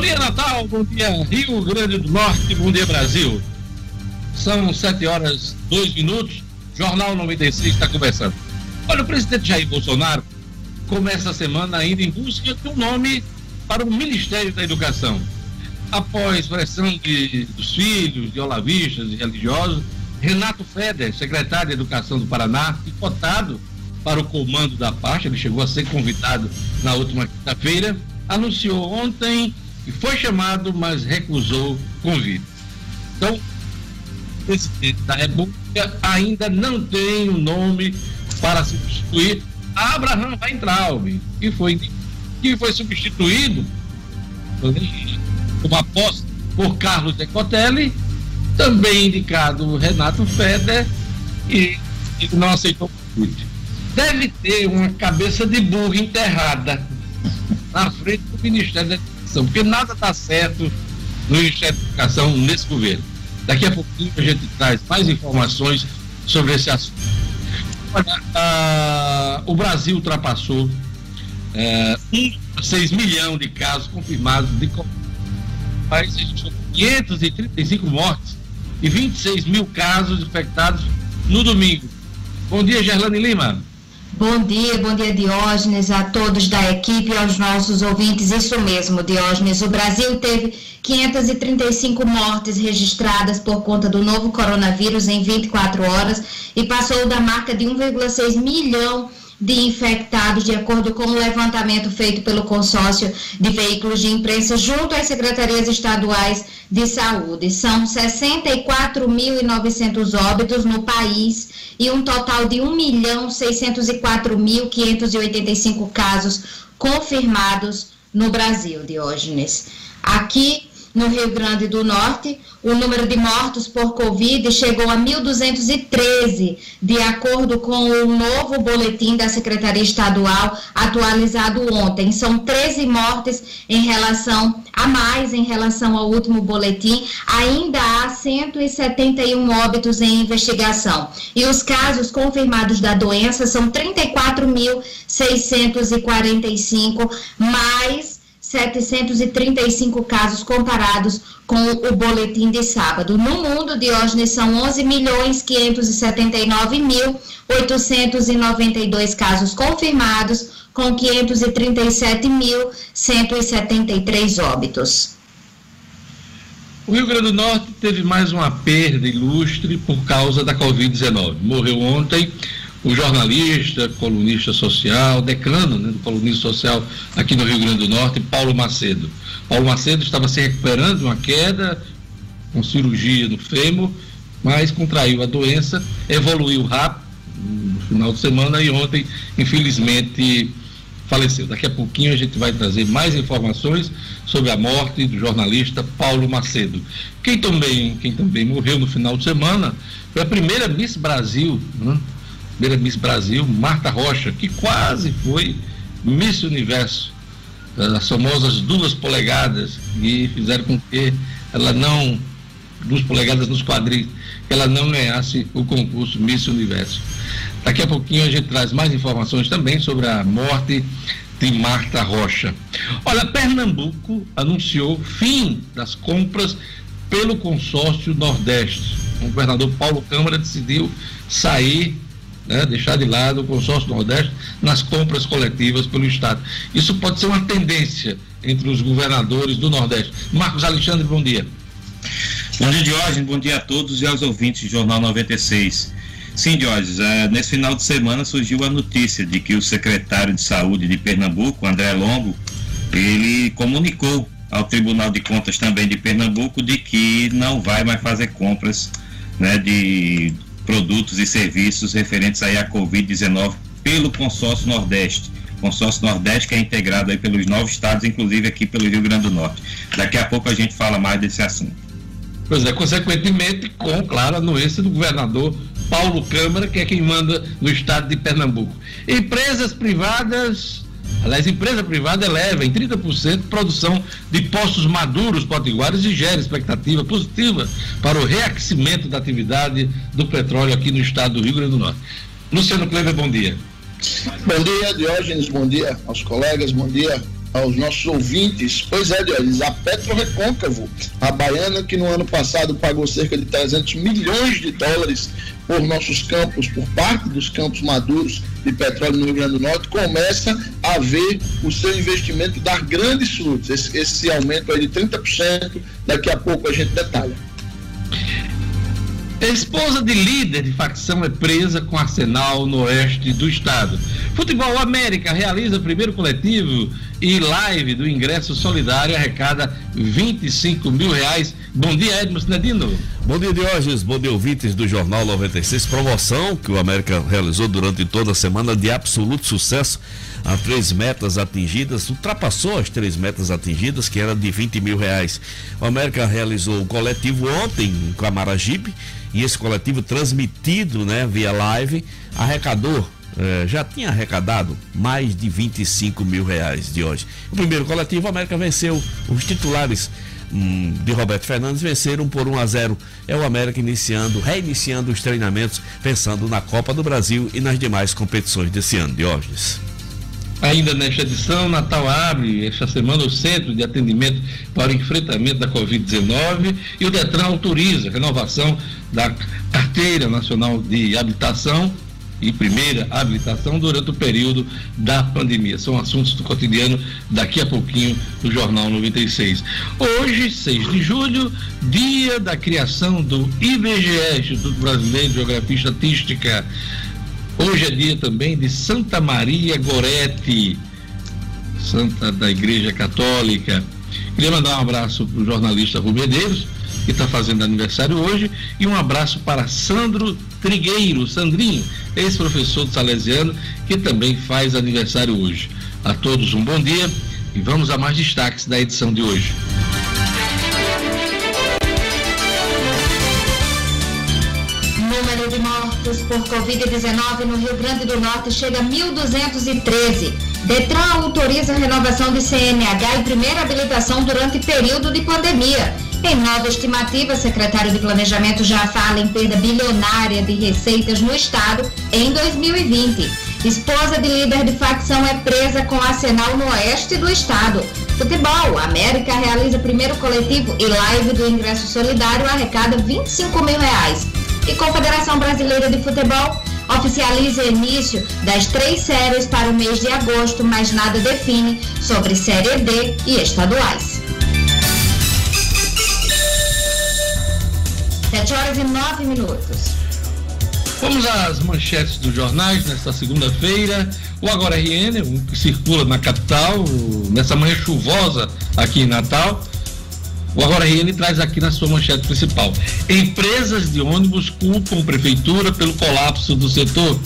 Bom dia, Natal. Bom dia, Rio Grande do Norte. Bom dia, Brasil. São 7 horas 2 minutos. Jornal 96 está conversando. Olha, o presidente Jair Bolsonaro começa a semana ainda em busca de um nome para o Ministério da Educação. Após pressão de, dos filhos, de olavistas e religiosos, Renato Feder, secretário de Educação do Paraná, e cotado para o comando da pasta, ele chegou a ser convidado na última quinta-feira, anunciou ontem que foi chamado, mas recusou convite. Então, o presidente da República ainda não tem um nome para substituir Abraham Weintraub, que foi, que foi substituído uma aposta por Carlos Decotelli, também indicado Renato Feder, e ele não aceitou o convite. Deve ter uma cabeça de burro enterrada na frente do Ministério da Educação, porque nada está certo no Ministério da Educação nesse governo. Daqui a pouquinho a gente traz mais informações sobre esse assunto. Olha, ah, o Brasil ultrapassou é, 1,6 milhão de casos confirmados de Covid. País registrou 535 mortes e 26 mil casos infectados no domingo. Bom dia, Gerlane Lima. Bom dia, bom dia Diógenes, a todos da equipe aos nossos ouvintes. Isso mesmo, Diógenes. O Brasil teve 535 mortes registradas por conta do novo coronavírus em 24 horas e passou da marca de 1,6 milhão de infectados, de acordo com o levantamento feito pelo consórcio de veículos de imprensa junto às secretarias estaduais de saúde. São 64.900 óbitos no país e um total de 1.604.585 casos confirmados no Brasil, Diógenes. Aqui no Rio Grande do Norte, o número de mortos por Covid chegou a 1.213, de acordo com o novo boletim da Secretaria Estadual atualizado ontem. São 13 mortes em relação a mais em relação ao último boletim. Ainda há 171 óbitos em investigação. E os casos confirmados da doença são 34.645, mais 735 casos comparados com o boletim de sábado. No mundo, Diógenes, são 11 milhões 579 mil 892 casos confirmados, com 537 mil 173 óbitos. O Rio Grande do Norte teve mais uma perda ilustre por causa da Covid-19. Morreu ontem o jornalista, colunista social, decano né, do colunista social aqui no Rio Grande do Norte, Paulo Macedo. Paulo Macedo estava se recuperando de uma queda, com cirurgia no fêmur, mas contraiu a doença, evoluiu rápido no final de semana e ontem, infelizmente, faleceu. Daqui a pouquinho a gente vai trazer mais informações sobre a morte do jornalista Paulo Macedo. Quem também, quem também morreu no final de semana foi a primeira Miss Brasil, né? Primeira Miss Brasil, Marta Rocha, que quase foi Miss Universo, as famosas duas polegadas, e fizeram com que ela não, duas polegadas nos quadris, que ela não ganhasse o concurso Miss Universo. Daqui a pouquinho a gente traz mais informações também sobre a morte de Marta Rocha. Olha, Pernambuco anunciou fim das compras pelo consórcio Nordeste. O governador Paulo Câmara decidiu sair né, deixar de lado o consórcio Nordeste nas compras coletivas pelo Estado. Isso pode ser uma tendência entre os governadores do Nordeste. Marcos Alexandre, bom dia. Bom dia, Diógenes. Bom dia a todos e aos ouvintes do Jornal 96. Sim, Diógenes, é, nesse final de semana surgiu a notícia de que o secretário de Saúde de Pernambuco, André Longo, ele comunicou ao Tribunal de Contas também de Pernambuco de que não vai mais fazer compras né, de produtos e serviços referentes aí à Covid-19 pelo consórcio Nordeste. Consórcio Nordeste que é integrado aí pelos nove estados, inclusive aqui pelo Rio Grande do Norte. Daqui a pouco a gente fala mais desse assunto. Pois é, consequentemente, com, claro, a anuência do governador Paulo Câmara, que é quem manda no estado de Pernambuco. Empresas privadas Aliás, empresa privada eleva em 30% produção de postos maduros potiguares e gera expectativa positiva para o reaquecimento da atividade do petróleo aqui no estado do Rio Grande do Norte. Luciano Kleber, bom dia. Bom dia, Diógenes, bom dia aos colegas, bom dia aos nossos ouvintes. Pois é, Dionis, a Petro Recôncavo, a baiana que no ano passado pagou cerca de 300 milhões de dólares por nossos campos, por parte dos campos maduros de petróleo no Rio Grande do Norte, começa a ver o seu investimento dar grandes frutos. Esse, esse aumento aí de 30%, daqui a pouco a gente detalha. Esposa de líder de facção é presa com arsenal no oeste do estado. Futebol América realiza primeiro coletivo e live do ingresso solidário arrecada 25 mil reais. Bom dia, Edmo Sinedino. Bom dia, Diógenes. Bom dia, ouvintes do Jornal 96. Promoção que o América realizou durante toda a semana de absoluto sucesso. Há três metas atingidas, ultrapassou as três metas atingidas, que era de 20 mil reais. O América realizou o coletivo ontem em Camaragibe e esse coletivo transmitido né, via live arrecadou eh, já tinha arrecadado mais de 25 mil reais de hoje. O primeiro coletivo, a América venceu os titulares hum, de Roberto Fernandes venceram por 1 a 0. É o América iniciando, reiniciando os treinamentos, pensando na Copa do Brasil e nas demais competições desse ano, Diógenes. Ainda nesta edição, Natal abre esta semana o Centro de Atendimento para o Enfrentamento da Covid-19 e o Detran autoriza a renovação da Carteira Nacional de Habitação e primeira habilitação durante o período da pandemia. São assuntos do cotidiano daqui a pouquinho no Jornal 96. Hoje, 6 de julho, dia da criação do IBGE, Instituto Brasileiro de Geografia e Estatística. Hoje é dia também de Santa Maria Gorete, santa da Igreja Católica. Queria mandar um abraço para o jornalista Rubem Medeiros, que está fazendo aniversário hoje, e um abraço para Sandro Trigueiro, Sandrinho, ex-professor do Salesiano, que também faz aniversário hoje. A todos um bom dia e vamos a mais destaques da edição de hoje. Número de mortos por Covid-19 no Rio Grande do Norte chega a 1.213. Detran autoriza renovação de CNH e primeira habilitação durante período de pandemia. Em nova estimativa, secretário de Planejamento já fala em perda bilionária de receitas no Estado em 2020. Esposa de líder de facção é presa com arsenal no oeste do Estado. Futebol, América realiza primeiro coletivo e live do ingresso solidário arrecada 25 mil reais e Confederação Brasileira de Futebol oficializa início das três séries para o mês de agosto, mas nada define sobre Série D e estaduais. 7 horas e 9 minutos. Vamos às manchetes dos jornais nesta segunda-feira. O Agora RN, um que circula na capital, nessa manhã chuvosa aqui em Natal. O Agora RN traz aqui na sua manchete principal. Empresas de ônibus culpam prefeitura pelo colapso do setor.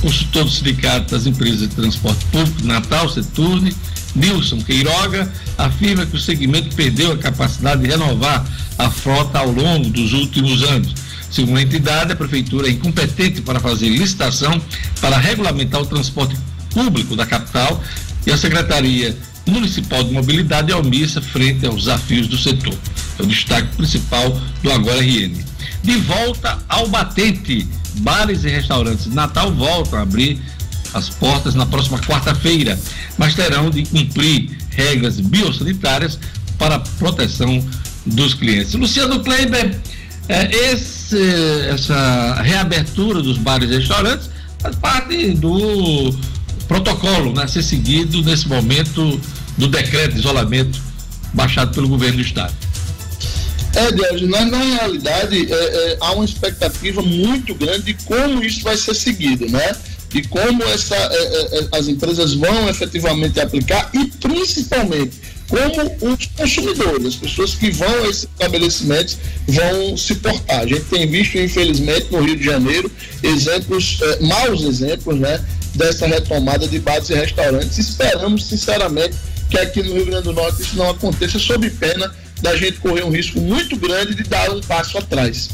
Consultor do Sindicato das Empresas de Transporte Público Natal, Seturne, Nilson Queiroga, afirma que o segmento perdeu a capacidade de renovar a frota ao longo dos últimos anos. Segundo a entidade, a prefeitura é incompetente para fazer licitação para regulamentar o transporte público da capital e a Secretaria Municipal de Mobilidade é omissa frente aos desafios do setor. É o destaque principal do Agora RN. De volta ao batente, bares e restaurantes de Natal voltam a abrir as portas na próxima quarta-feira, mas terão de cumprir regras biosanitárias para a proteção dos clientes. Luciano Kleiber, é, esse, essa reabertura dos bares e restaurantes faz parte do protocolo né, a ser seguido nesse momento do decreto de isolamento baixado pelo governo do Estado. É, Deus, na, na realidade, é, é, há uma expectativa muito grande de como isso vai ser seguido, né? De como essa, é, é, é as empresas vão efetivamente aplicar e principalmente como os consumidores, as pessoas que vão a esses estabelecimentos vão se portar. A gente tem visto, infelizmente, no Rio de Janeiro, exemplos, maus exemplos, né? Dessa retomada de bares e restaurantes. Esperamos, sinceramente, que aqui no Rio Grande do Norte isso não aconteça, sob pena da gente correr um risco muito grande de dar um passo atrás.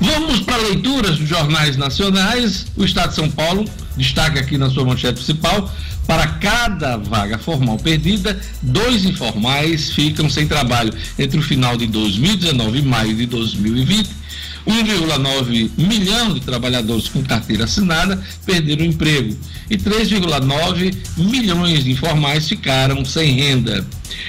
Vamos para leituras dos jornais nacionais. O Estado de São Paulo destaca aqui na sua manchete principal: para cada vaga formal perdida, dois informais ficam sem trabalho entre o final de 2019 e maio de 2020 1,9 milhão de trabalhadores com carteira assinada perderam o emprego e 3,9 milhões de informais ficaram sem renda.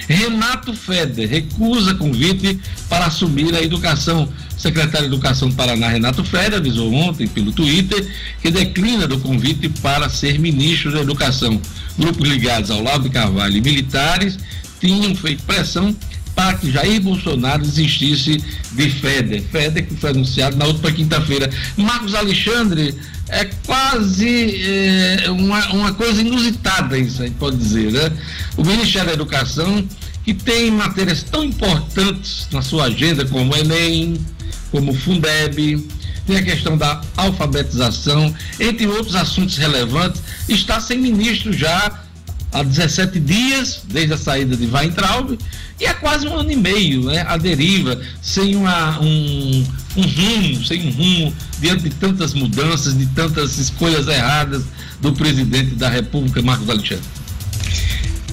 Renato Feder recusa convite para assumir a educação. Secretário de Educação do Paraná, Renato Feder, avisou ontem pelo Twitter que declina do convite para ser ministro da Educação. Grupos ligados ao Lavo de Carvalho e militares tinham feito pressão para que Jair Bolsonaro desistisse de FEDER. FEDER que foi anunciado na última quinta-feira. Marcos Alexandre, é quase é, uma, uma coisa inusitada isso aí, pode dizer, né? O Ministério da Educação, que tem matérias tão importantes na sua agenda como o Enem, como o Fundeb, tem a questão da alfabetização, entre outros assuntos relevantes, está sem ministro já há 17 dias, desde a saída de Weintraub, e há quase um ano e meio, né, a deriva, sem uma, um, um rumo, sem um rumo, diante de tantas mudanças, de tantas escolhas erradas do presidente da República, Marcos Alexandre.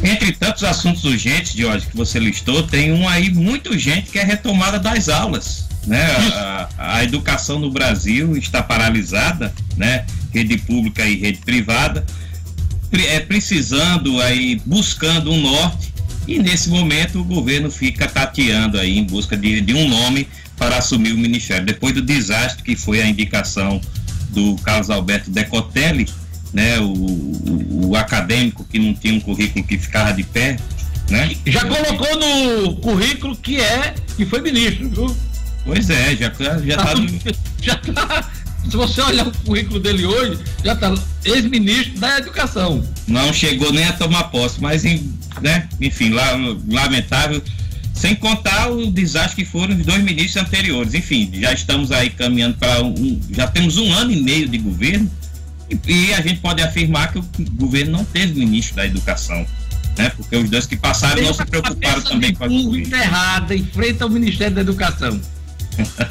Entre tantos assuntos urgentes, Jorge, que você listou, tem um aí muito urgente que é a retomada das aulas. Né? A, a educação no Brasil está paralisada, né? rede pública e rede privada é, precisando aí, buscando um norte, e nesse momento o governo fica tateando aí em busca de, de um nome para assumir o ministério. Depois do desastre que foi a indicação do Carlos Alberto Decotelli, né, o, o, o, acadêmico que não tinha um currículo que ficava de pé, né? Já colocou no currículo que é, que foi ministro, viu? Pois é, já, já tá, tá já tá se você olhar o currículo dele hoje, já está ex-ministro da Educação. Não chegou nem a tomar posse, mas né, enfim, lá, lamentável. Sem contar o desastre que foram os dois ministros anteriores. Enfim, já estamos aí caminhando para um. Já temos um ano e meio de governo e, e a gente pode afirmar que o governo não teve ministro da Educação né? Porque os dois que passaram não se preocuparam também com a errada em frente ao Ministério da Educação.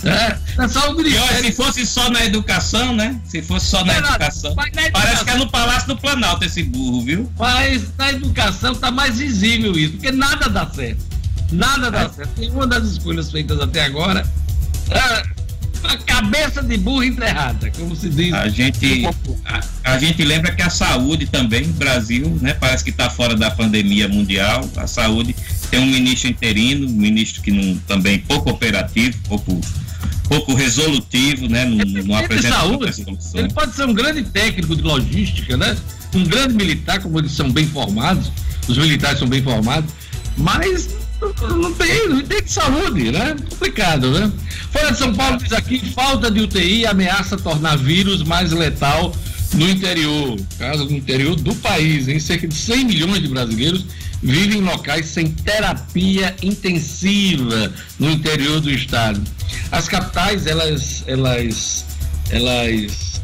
É, é só o Ministério. se fosse só na educação, né? Se fosse só na, educação, na educação. Parece que é no Palácio do Planalto esse burro, viu? Mas na educação tá mais visível isso, porque nada dá certo. Nada dá é. certo. Nenhuma das escolhas feitas até agora. Cabeça de burro enterrada, como se diz. A gente, a, a, gente lembra que a saúde também, Brasil, né? Parece que está fora da pandemia mundial. A saúde tem um ministro interino, um ministro que não, também pouco operativo, pouco, pouco resolutivo, né? Não, não apresenta saúde, Ele pode ser um grande técnico de logística, né? Um grande militar, como eles são bem formados, os militares são bem formados, mas não tem, não tem de saúde, né? Complicado, né? Folha de São Paulo diz aqui: falta de UTI ameaça tornar vírus mais letal no interior. Caso no interior do país, em cerca de 100 milhões de brasileiros vivem em locais sem terapia intensiva no interior do estado. As capitais, elas, elas, elas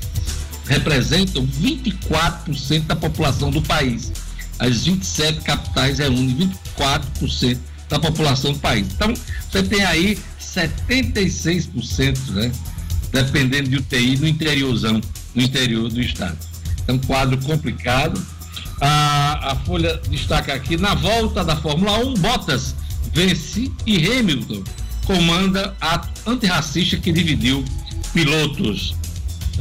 representam 24% da população do país. As 27 capitais reúnem 24% da população do país. Então, você tem aí 76%, né? Dependendo de UTI no interiorzão, no interior do estado. É um quadro complicado. A, a Folha destaca aqui, na volta da Fórmula 1, Bottas vence e Hamilton comanda ato antirracista que dividiu pilotos.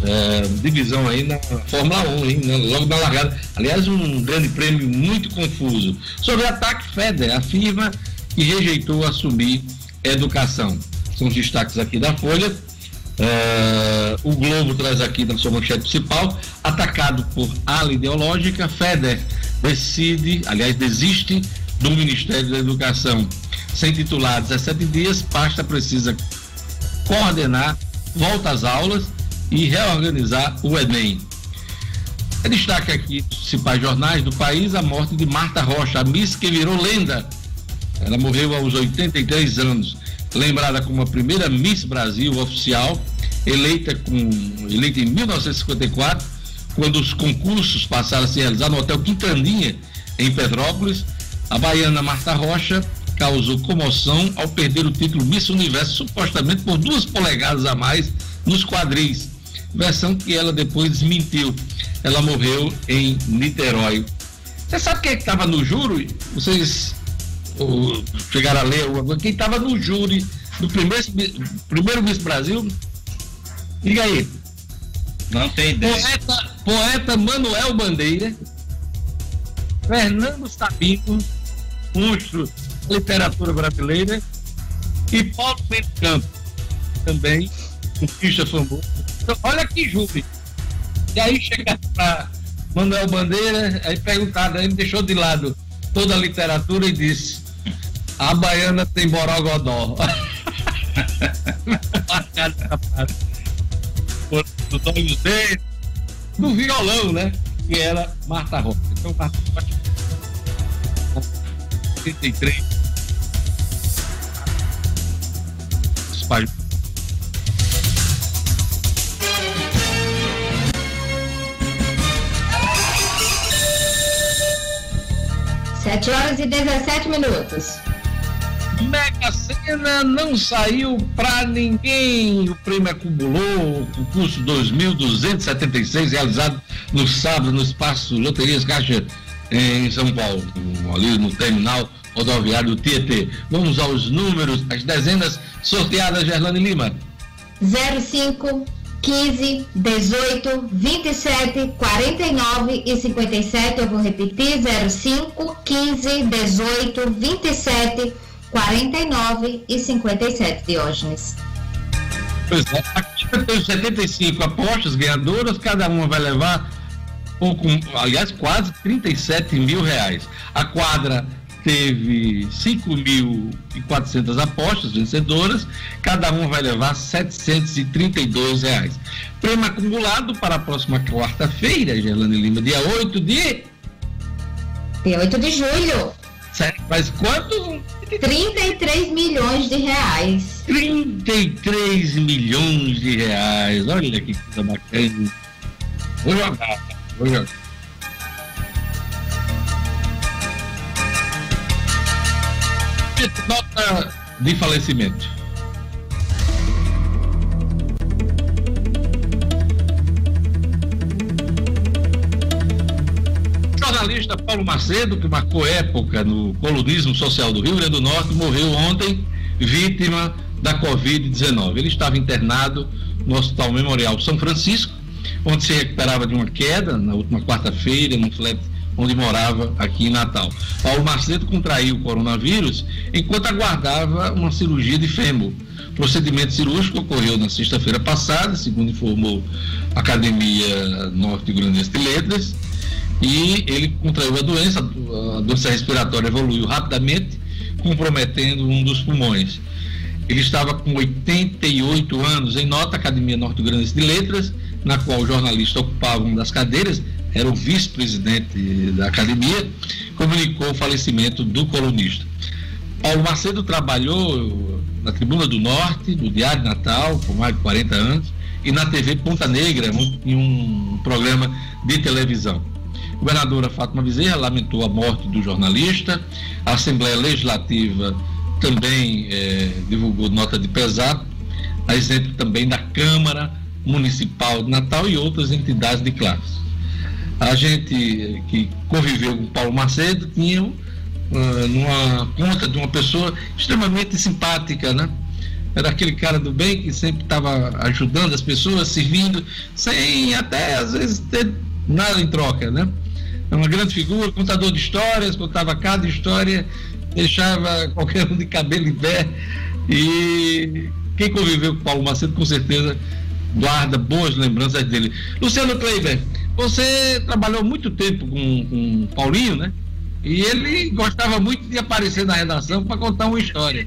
É, divisão aí na Fórmula 1, hein, né? logo na largada. Aliás, um grande prêmio muito confuso. Sobre ataque, Feder afirma que rejeitou assumir educação. São os destaques aqui da Folha. Uh, o Globo traz aqui na sua manchete principal, atacado por ala ideológica, FEDER decide, aliás, desiste do Ministério da Educação. Sem titular 17 dias, pasta precisa coordenar, volta às aulas e reorganizar o Enem. É destaque aqui, principais jornais do país, a morte de Marta Rocha, a Miss que virou lenda. Ela morreu aos 83 anos lembrada como a primeira Miss Brasil oficial, eleita, com, eleita em 1954, quando os concursos passaram a se realizar no Hotel Quintaninha, em Petrópolis. A baiana Marta Rocha causou comoção ao perder o título Miss Universo, supostamente por duas polegadas a mais nos quadris, versão que ela depois desmentiu. Ela morreu em Niterói. Você sabe quem é estava no júri? Vocês chegaram a ler alguma coisa, quem estava no júri do primeiro, primeiro Miss Brasil, Diga aí. Não tem ideia. Poeta, poeta Manuel Bandeira, Fernando Sabino, monstro da literatura brasileira, e Paulo Bento Campos, também, um ficha famoso. Então, olha que júri. E aí chega para Manuel Bandeira, aí perguntado, ele deixou de lado toda a literatura e disse: A baiana tem borogodó. Dos olhos dele, do violão, né? Que era Marta Rocha. Então, Marta Rocha, 33. Espalhou Sete horas e 17 minutos. Mega Sena não saiu pra ninguém. O prêmio acumulou o concurso 2.276 realizado no sábado no espaço Loterias Caixa em São Paulo, ali no terminal rodoviário do Tietê. Vamos aos números, as dezenas sorteadas, Gerlane Lima. 05 15, 18, 27, 49 e 57. Eu vou repetir: 05, 15, 18, 27, 49 e 57, Diógenes. Pois é, aqui tem 75 apostas ganhadoras, cada uma vai levar pouco, aliás, quase 37 mil reais. A quadra teve 5.400 apostas vencedoras, cada uma vai levar 732 reais. Prêmio acumulado para a próxima quarta-feira, Gerlane Lima, dia 8 de... Dia 8 de julho. Certo, mas quanto? 33 milhões de reais. 33 milhões de reais, olha que coisa bacana. Vou jogar, vou jogar. Nota de falecimento. Jornalista Paulo Macedo, que marcou época no colunismo social do Rio Grande do Norte, morreu ontem vítima da Covid-19. Ele estava internado no Hospital Memorial São Francisco, onde se recuperava de uma queda na última quarta-feira, num flat onde morava aqui em Natal. Paulo Macedo contraiu o coronavírus enquanto aguardava uma cirurgia de fêmur. O procedimento cirúrgico ocorreu na sexta-feira passada, segundo informou a Academia Norte Grandense de Letras, e ele contraiu a doença, a doença respiratória evoluiu rapidamente, comprometendo um dos pulmões. Ele estava com 88 anos. Em nota, Academia Norte Grandense de Letras, na qual o jornalista ocupava uma das cadeiras, era o vice-presidente da academia, comunicou o falecimento do colunista. Paulo Macedo trabalhou na Tribuna do Norte, no Diário Natal, por mais de 40 anos, e na TV Ponta Negra, em um programa de televisão. Governadora Fátima Bezerra lamentou a morte do jornalista, a Assembleia Legislativa também eh, divulgou nota de pesar, a exemplo também da Câmara Municipal de Natal e outras entidades de classe a gente que conviveu com Paulo Macedo tinha uh, numa conta de uma pessoa extremamente simpática, né? Era aquele cara do bem que sempre estava ajudando as pessoas, servindo, sem até às vezes ter nada em troca, né? É uma grande figura, contador de histórias, contava cada história, deixava qualquer um de cabelo em pé. E quem conviveu com Paulo Macedo, com certeza, guarda boas lembranças dele. Luciano Kleiber, você trabalhou muito tempo com, com Paulinho, né? E ele gostava muito de aparecer na redação para contar uma história.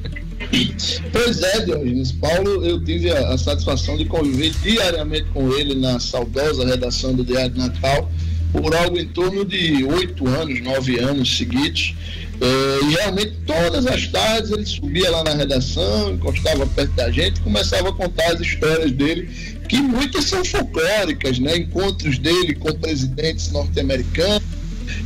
Pois é, Diogenes. Paulo, eu tive a, a, satisfação de conviver diariamente com ele na saudosa redação do Diário de Natal por algo em torno de oito anos, nove anos seguidos. É, e realmente todas as tardes ele subia lá na redação, encostava perto da gente e começava a contar as histórias dele que muitas são folclóricas, né? Encontros dele com presidentes norte-americanos,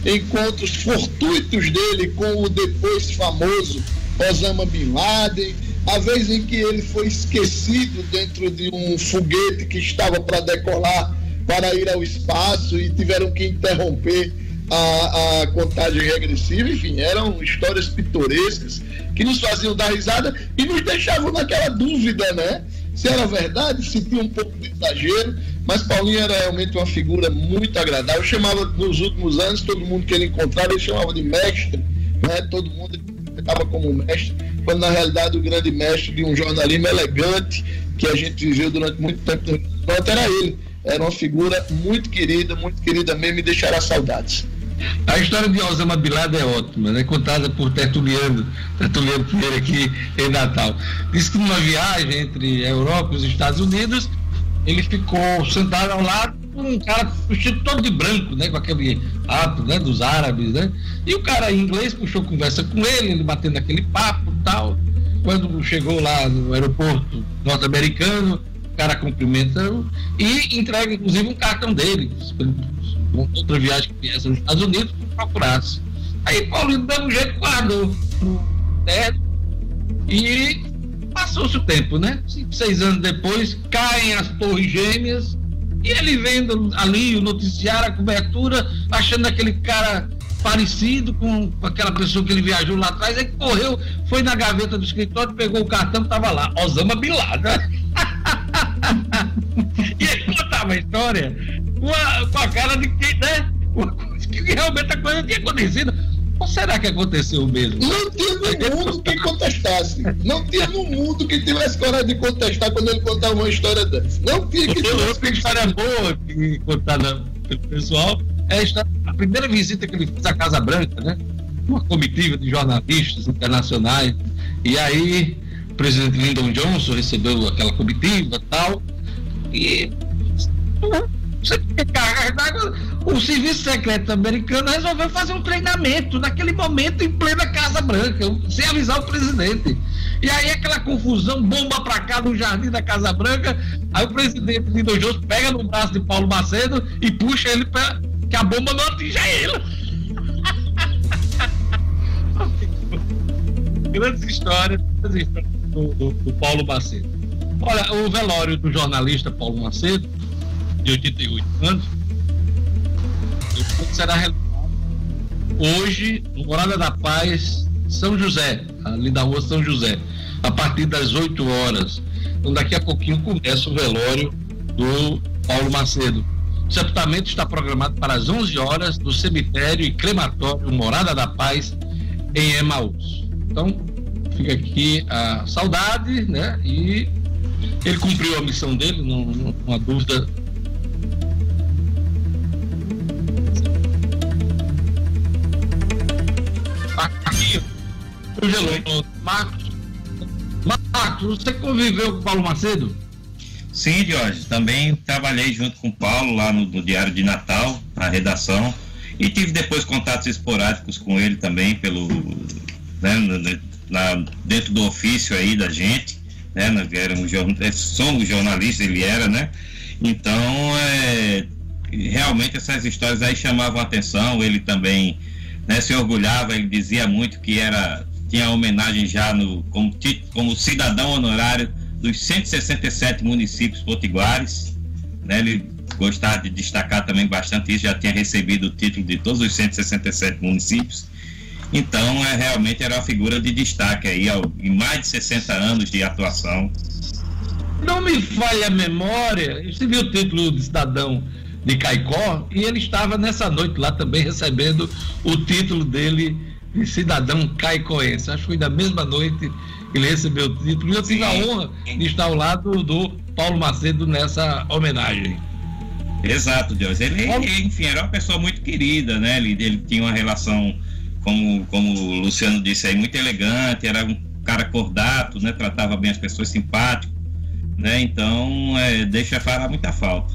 encontros fortuitos dele com o depois famoso Osama Bin Laden, a vez em que ele foi esquecido dentro de um foguete que estava para decolar para ir ao espaço e tiveram que interromper a, a, contagem regressiva, enfim, eram histórias pitorescas que nos faziam dar risada e nos deixavam naquela dúvida, né? se era verdade, se tinha um pouco de exagero, mas Paulinho era realmente uma figura muito agradável. Eu chamava, nos últimos anos, todo mundo que ele encontrava, ele chamava de mestre, né? todo mundo estava como mestre, quando na realidade o grande mestre de um jornalismo elegante que a gente viveu durante muito tempo era ele. Era uma figura muito querida, muito querida mesmo e deixará saudades. A história de Osama Bin Laden é ótima, né? contada por Tertuliano, Tertuliano Pinheiro aqui em Natal. Diz que numa viagem entre a Europa e os Estados Unidos, ele ficou sentado ao lado um cara vestido todo de branco, né? Com aquele ato né? dos árabes, né? E o cara em inglês puxou conversa com ele, ele batendo aquele papo e tal. Quando chegou lá no aeroporto norte-americano, cara cumprimenta e entrega inclusive um cartão dele outra viagem que viesse nos Estados Unidos, procurasse. Aí Paulinho, do mesmo jeito, guardou no teto e passou-se o tempo, né? Cinco, seis anos depois, caem as torres gêmeas e ele vendo ali o noticiário, a cobertura, achando aquele cara parecido com aquela pessoa que ele viajou lá atrás, aí correu, foi na gaveta do escritório, pegou o cartão, estava lá, Osama Bin Laden. e ele contava a história com a, com a cara de que, né? Que realmente a coisa tinha acontecido. Ou será que aconteceu mesmo? Não tinha no mundo que contestasse. Não tinha no mundo que tivesse coragem de contestar quando ele contava uma história dessa. Não tinha que tivesse. Outra história boa que contada pelo pessoal é a primeira visita que ele fez à Casa Branca, né? Uma comitiva de jornalistas internacionais. E aí, o presidente Lyndon Johnson recebeu aquela comitiva tal. E o serviço secreto americano resolveu fazer um treinamento naquele momento em plena Casa Branca, sem avisar o presidente. E aí aquela confusão, bomba para cá no jardim da Casa Branca, aí o presidente Lino Jones pega no braço de Paulo Macedo e puxa ele para que a bomba não atinja ele. grandes histórias, grandes histórias do, do, do Paulo Macedo. Olha, o velório do jornalista Paulo Macedo de 88 anos, será realizado hoje no Morada da Paz, São José, ali da rua São José, a partir das 8 horas. Então daqui a pouquinho começa o velório do Paulo Macedo. O sepultamento está programado para as 11 horas no cemitério e crematório Morada da Paz, em Emaús. Então, fica aqui a saudade, né? E ele cumpriu a missão dele, não, não há dúvida Congelou. Marcos, Marcos, você conviveu com o Paulo Macedo? Sim, Jorge. Também trabalhei junto com o Paulo lá no, no Diário de Natal, na redação. E tive depois contatos esporádicos com ele também, pelo, né, na, dentro do ofício aí da gente. Né, nós éramos, somos jornalistas, ele era, né? Então, é, realmente essas histórias aí chamavam atenção. Ele também né, se orgulhava, ele dizia muito que era tinha homenagem já no, como, como cidadão honorário dos 167 municípios potiguares. Né, ele gostava de destacar também bastante isso, já tinha recebido o título de todos os 167 municípios. Então, é, realmente era uma figura de destaque aí, ao, em mais de 60 anos de atuação. Não me falha a memória, você viu o título de cidadão de Caicó e ele estava nessa noite lá também recebendo o título dele de cidadão caicoense. Acho que foi da mesma noite que ele recebeu o título e eu tive a honra de estar ao lado do Paulo Macedo nessa homenagem. Exato, Deus. Ele, enfim, era uma pessoa muito querida, né? Ele, ele tinha uma relação, como, como o Luciano disse aí, muito elegante, era um cara cordato, né? Tratava bem as pessoas simpático, né? Então, é, deixa falar muita falta.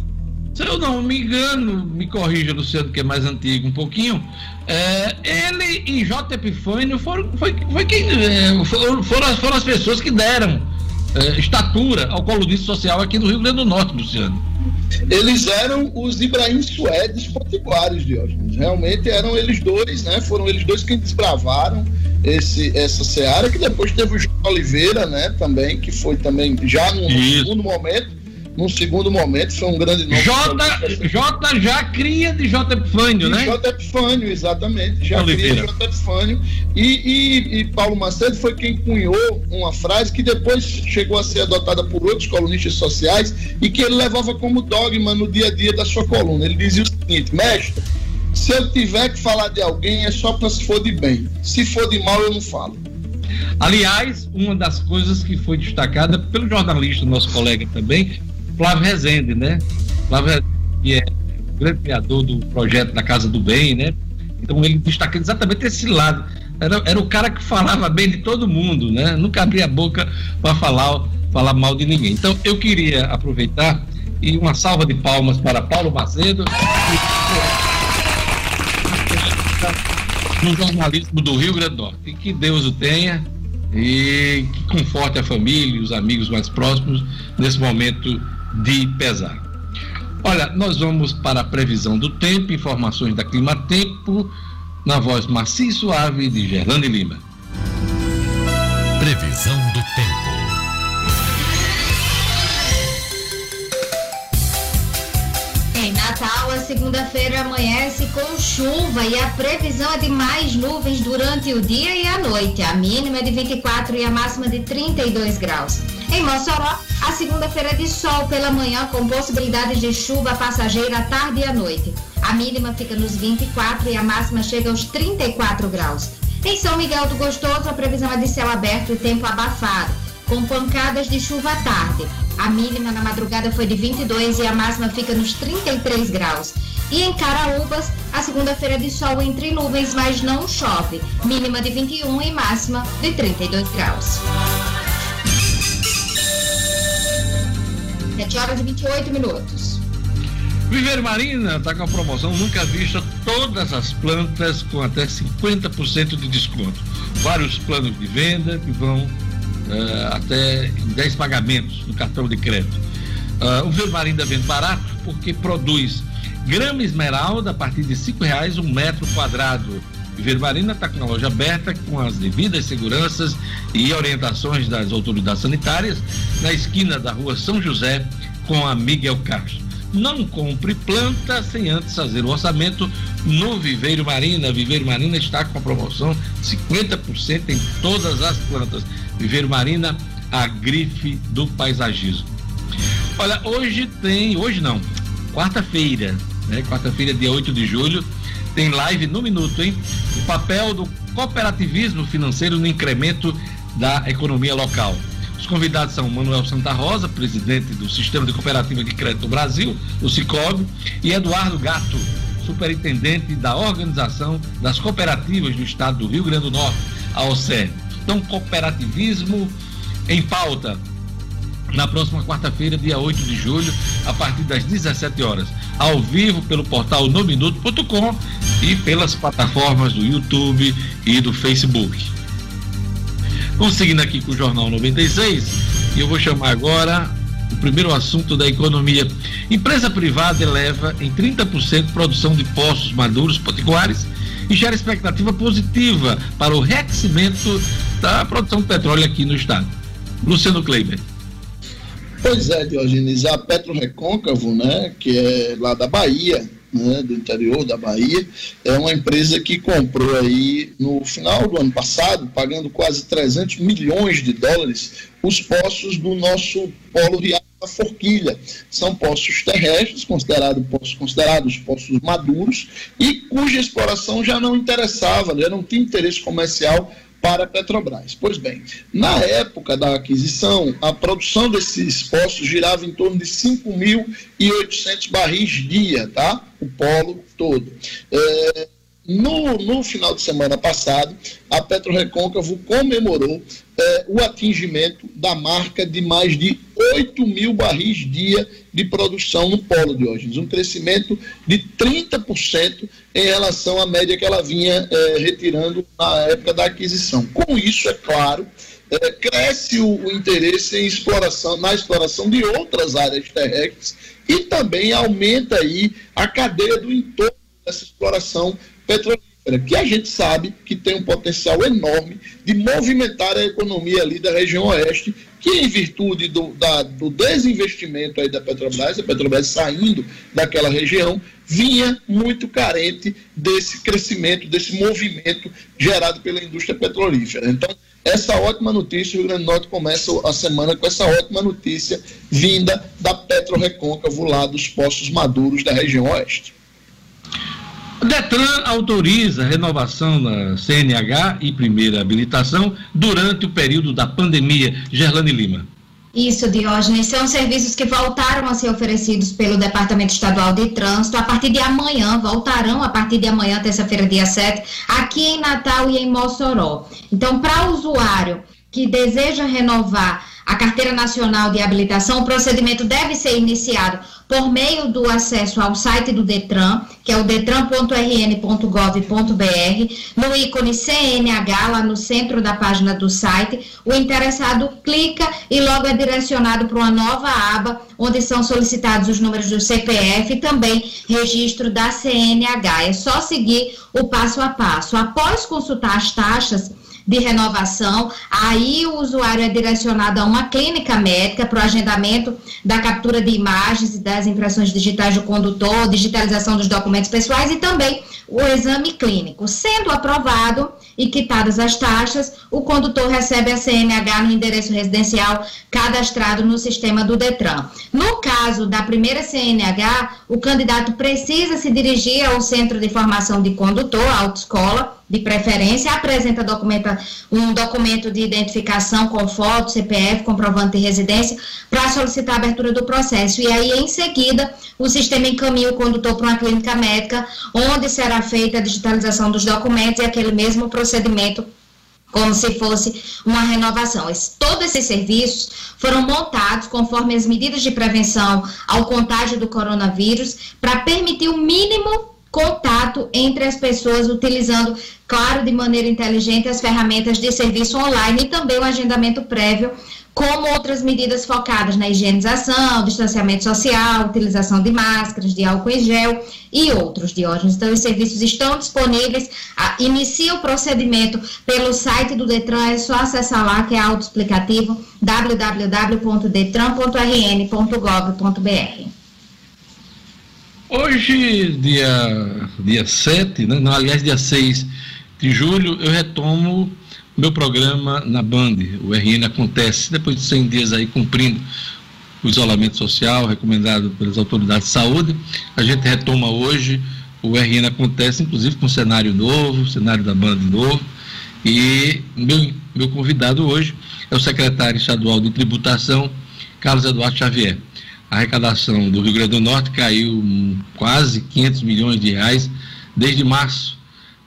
Se eu não me engano, me corrija, Luciano, que é mais antigo um pouquinho, é, ele e J. Epifânio foram, foi, foi quem, é, foram, foram, as pessoas que deram é, estatura ao colunista social aqui no Rio Grande do Norte, Luciano. Eles eram os Ibrahim Suedes potiguares, Diógenes. Realmente eram eles dois, né? Foram eles dois que desbravaram esse, essa seara, que depois teve o João Oliveira, né? Também, que foi também já no segundo momento num segundo momento, foi um grande nome. J, J já cria de J Epifânio, né? J Epifânio, exatamente. Já Oliveira. cria de J Epifânio. E, e, e, Paulo Macedo foi quem cunhou uma frase que depois chegou a ser adotada por outros colunistas sociais e que ele levava como dogma no dia a dia da sua coluna. Ele dizia o seguinte, mestre, se eu tiver que falar de alguém é só para se for de bem. Se for de mal, eu não falo. Aliás, uma das coisas que foi destacada pelo jornalista, nosso colega também, Flávio Rezende, né? Flávio que é o grande criador do projeto da Casa do Bem, né? Então ele destaca exatamente esse lado. Era, era o cara que falava bem de todo mundo, né? Nunca abria a boca para falar, falar mal de ninguém. Então eu queria aproveitar e uma salva de palmas para Paulo Macedo no jornalismo do Rio Grande do Norte. E que Deus o tenha e que conforte a família e os amigos mais próximos nesse momento de pesar. Olha, nós vamos para a previsão do tempo, informações da Clima Tempo, na voz macia e suave de Gerlane Lima. Previsão do segunda-feira amanhece com chuva e a previsão é de mais nuvens durante o dia e a noite. A mínima é de 24 e a máxima de 32 graus. Em Mossoró, a segunda-feira é de sol pela manhã com possibilidades de chuva passageira à tarde e à noite. A mínima fica nos 24 e a máxima chega aos 34 graus. Em São Miguel do Gostoso, a previsão é de céu aberto e tempo abafado, com pancadas de chuva à tarde. A mínima na madrugada foi de 22 e a máxima fica nos 33 graus. E em Caraúbas, a segunda-feira de sol entre nuvens, mas não chove. Mínima de 21 e máxima de 32 graus. 7 horas e 28 minutos. Viver Marina está com a promoção nunca vista, todas as plantas com até 50% de desconto. Vários planos de venda que vão uh, até 10 pagamentos no cartão de crédito. Uh, o Vermarina vende barato porque produz grama esmeralda a partir de R$ reais um metro quadrado. Vermarina está com a loja aberta com as devidas seguranças e orientações das autoridades sanitárias na esquina da rua São José com a Miguel Castro. Não compre planta sem antes fazer o orçamento no Viveiro Marina. Viveiro Marina está com a promoção 50% em todas as plantas. Viveiro Marina, a grife do paisagismo. Olha, hoje tem, hoje não, quarta-feira, né? Quarta-feira, dia 8 de julho, tem live no minuto, hein? O papel do cooperativismo financeiro no incremento da economia local. Os convidados são Manuel Santa Rosa, presidente do Sistema de Cooperativa de Crédito do Brasil, o Cicobi, e Eduardo Gato, superintendente da Organização das Cooperativas do Estado do Rio Grande do Norte, a OCE. Então, cooperativismo em pauta na próxima quarta-feira, dia 8 de julho, a partir das 17 horas, ao vivo pelo portal nominuto.com e pelas plataformas do YouTube e do Facebook. Vamos seguindo aqui com o Jornal 96 e eu vou chamar agora o primeiro assunto da economia. Empresa privada eleva em 30% produção de postos maduros potiguares e gera expectativa positiva para o reaquecimento da produção de petróleo aqui no estado. Luciano Kleiber. Pois é, Diogenes, a Petro Recôncavo, né, que é lá da Bahia, né, do interior da Bahia, é uma empresa que comprou aí no final do ano passado, pagando quase 300 milhões de dólares, os poços do nosso polo Riacho da Forquilha. São poços terrestres, considerados poços, considerados poços maduros, e cuja exploração já não interessava, né, não tinha interesse comercial para a Petrobras. Pois bem, na época da aquisição, a produção desses poços girava em torno de 5.800 barris dia, tá? O polo todo. É, no, no final de semana passado, a PetroRecôncavo comemorou é, o atingimento da marca de mais de 8 mil barris dia de produção no polo de hoje, um crescimento de 30% em relação à média que ela vinha é, retirando na época da aquisição. Com isso, é claro, é, cresce o, o, interesse em exploração, na exploração de outras áreas terrestres e também aumenta aí a cadeia do entorno dessa exploração que a gente sabe que tem um potencial enorme de movimentar a economia ali da região oeste, que em virtude do, da, do desinvestimento aí da Petrobras, a Petrobras saindo daquela região, vinha muito carente desse crescimento, desse movimento gerado pela indústria petrolífera. Então, essa ótima notícia, o Rio Grande do Norte começa a semana com essa ótima notícia vinda da Petro Recôncavo lá dos Poços Maduros da região oeste. O Detran autoriza renovação da CNH e primeira habilitação durante o período da pandemia. Gerlane Lima. Isso, Diógenes, são serviços que voltaram a ser oferecidos pelo Departamento Estadual de Trânsito a partir de amanhã, voltarão a partir de amanhã, terça-feira, dia 7, aqui em Natal e em Mossoró. Então, para o usuário que deseja renovar a Carteira Nacional de Habilitação, o procedimento deve ser iniciado por meio do acesso ao site do Detran, que é o detran.rn.gov.br, no ícone CNH, lá no centro da página do site, o interessado clica e logo é direcionado para uma nova aba, onde são solicitados os números do CPF e também registro da CNH. É só seguir o passo a passo. Após consultar as taxas, de renovação. Aí o usuário é direcionado a uma clínica médica para o agendamento da captura de imagens e das impressões digitais do condutor, digitalização dos documentos pessoais e também o exame clínico. Sendo aprovado e quitadas as taxas, o condutor recebe a CNH no endereço residencial cadastrado no sistema do Detran. No caso da primeira CNH, o candidato precisa se dirigir ao Centro de Formação de Condutor, autoescola, de preferência, apresenta um documento de identificação com foto, CPF, comprovante de residência, para solicitar a abertura do processo. E aí, em seguida, o sistema encaminha o condutor para uma clínica médica, onde será feita a digitalização dos documentos e aquele mesmo procedimento como se fosse uma renovação. todos esses serviços foram montados conforme as medidas de prevenção ao contágio do coronavírus para permitir o mínimo contato entre as pessoas, utilizando, claro, de maneira inteligente as ferramentas de serviço online e também o agendamento prévio, como outras medidas focadas na higienização, distanciamento social, utilização de máscaras, de álcool em gel e outros, Diógenes. Então, os serviços estão disponíveis. inicia o procedimento pelo site do Detran, é só acessar lá, que é autoexplicativo, www.detran.rn.gov.br. Hoje, dia, dia 7, né? Não, aliás, dia 6 de julho, eu retomo meu programa na Band. O RN acontece depois de 100 dias aí cumprindo o isolamento social recomendado pelas autoridades de saúde. A gente retoma hoje o RN acontece, inclusive com cenário novo, cenário da Band novo. E meu, meu convidado hoje é o secretário estadual de tributação, Carlos Eduardo Xavier a arrecadação do Rio Grande do Norte caiu quase 500 milhões de reais desde março,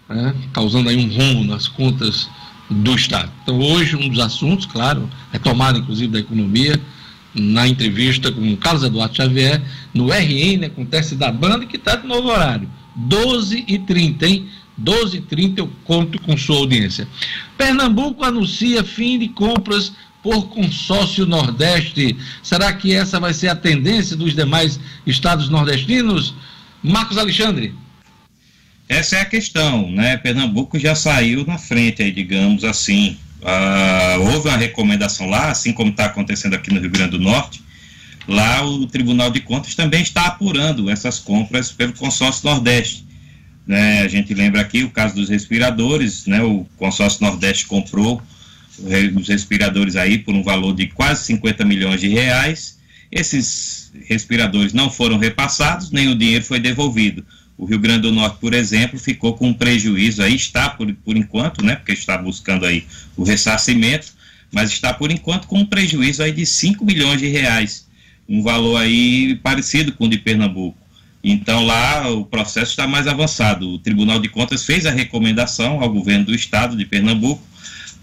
né, causando aí um rombo nas contas do Estado. Então, hoje, um dos assuntos, claro, é tomada inclusive da economia, na entrevista com Carlos Eduardo Xavier, no RN, acontece da banda, que está de novo horário, 12h30, hein? 12h30 eu conto com sua audiência. Pernambuco anuncia fim de compras por consórcio Nordeste. Será que essa vai ser a tendência dos demais estados nordestinos? Marcos Alexandre. Essa é a questão, né? Pernambuco já saiu na frente, aí, digamos assim. Ah, houve uma recomendação lá, assim como está acontecendo aqui no Rio Grande do Norte. Lá o Tribunal de Contas também está apurando essas compras pelo consórcio Nordeste. Né? A gente lembra aqui o caso dos respiradores, né? O consórcio Nordeste comprou os respiradores aí por um valor de quase 50 milhões de reais. Esses respiradores não foram repassados, nem o dinheiro foi devolvido. O Rio Grande do Norte, por exemplo, ficou com um prejuízo aí, está por, por enquanto, né, porque está buscando aí o ressarcimento, mas está por enquanto com um prejuízo aí de 5 milhões de reais, um valor aí parecido com o de Pernambuco. Então lá o processo está mais avançado. O Tribunal de Contas fez a recomendação ao governo do estado de Pernambuco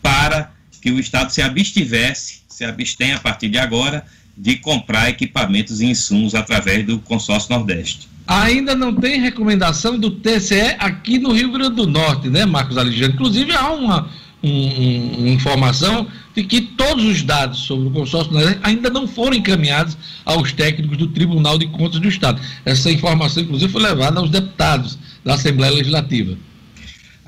para que o Estado se abstivesse, se abstenha a partir de agora, de comprar equipamentos e insumos através do consórcio Nordeste. Ainda não tem recomendação do TCE aqui no Rio Grande do Norte, né, Marcos Alexandre? Inclusive, há uma, um, uma informação de que todos os dados sobre o consórcio Nordeste ainda não foram encaminhados aos técnicos do Tribunal de Contas do Estado. Essa informação, inclusive, foi levada aos deputados da Assembleia Legislativa.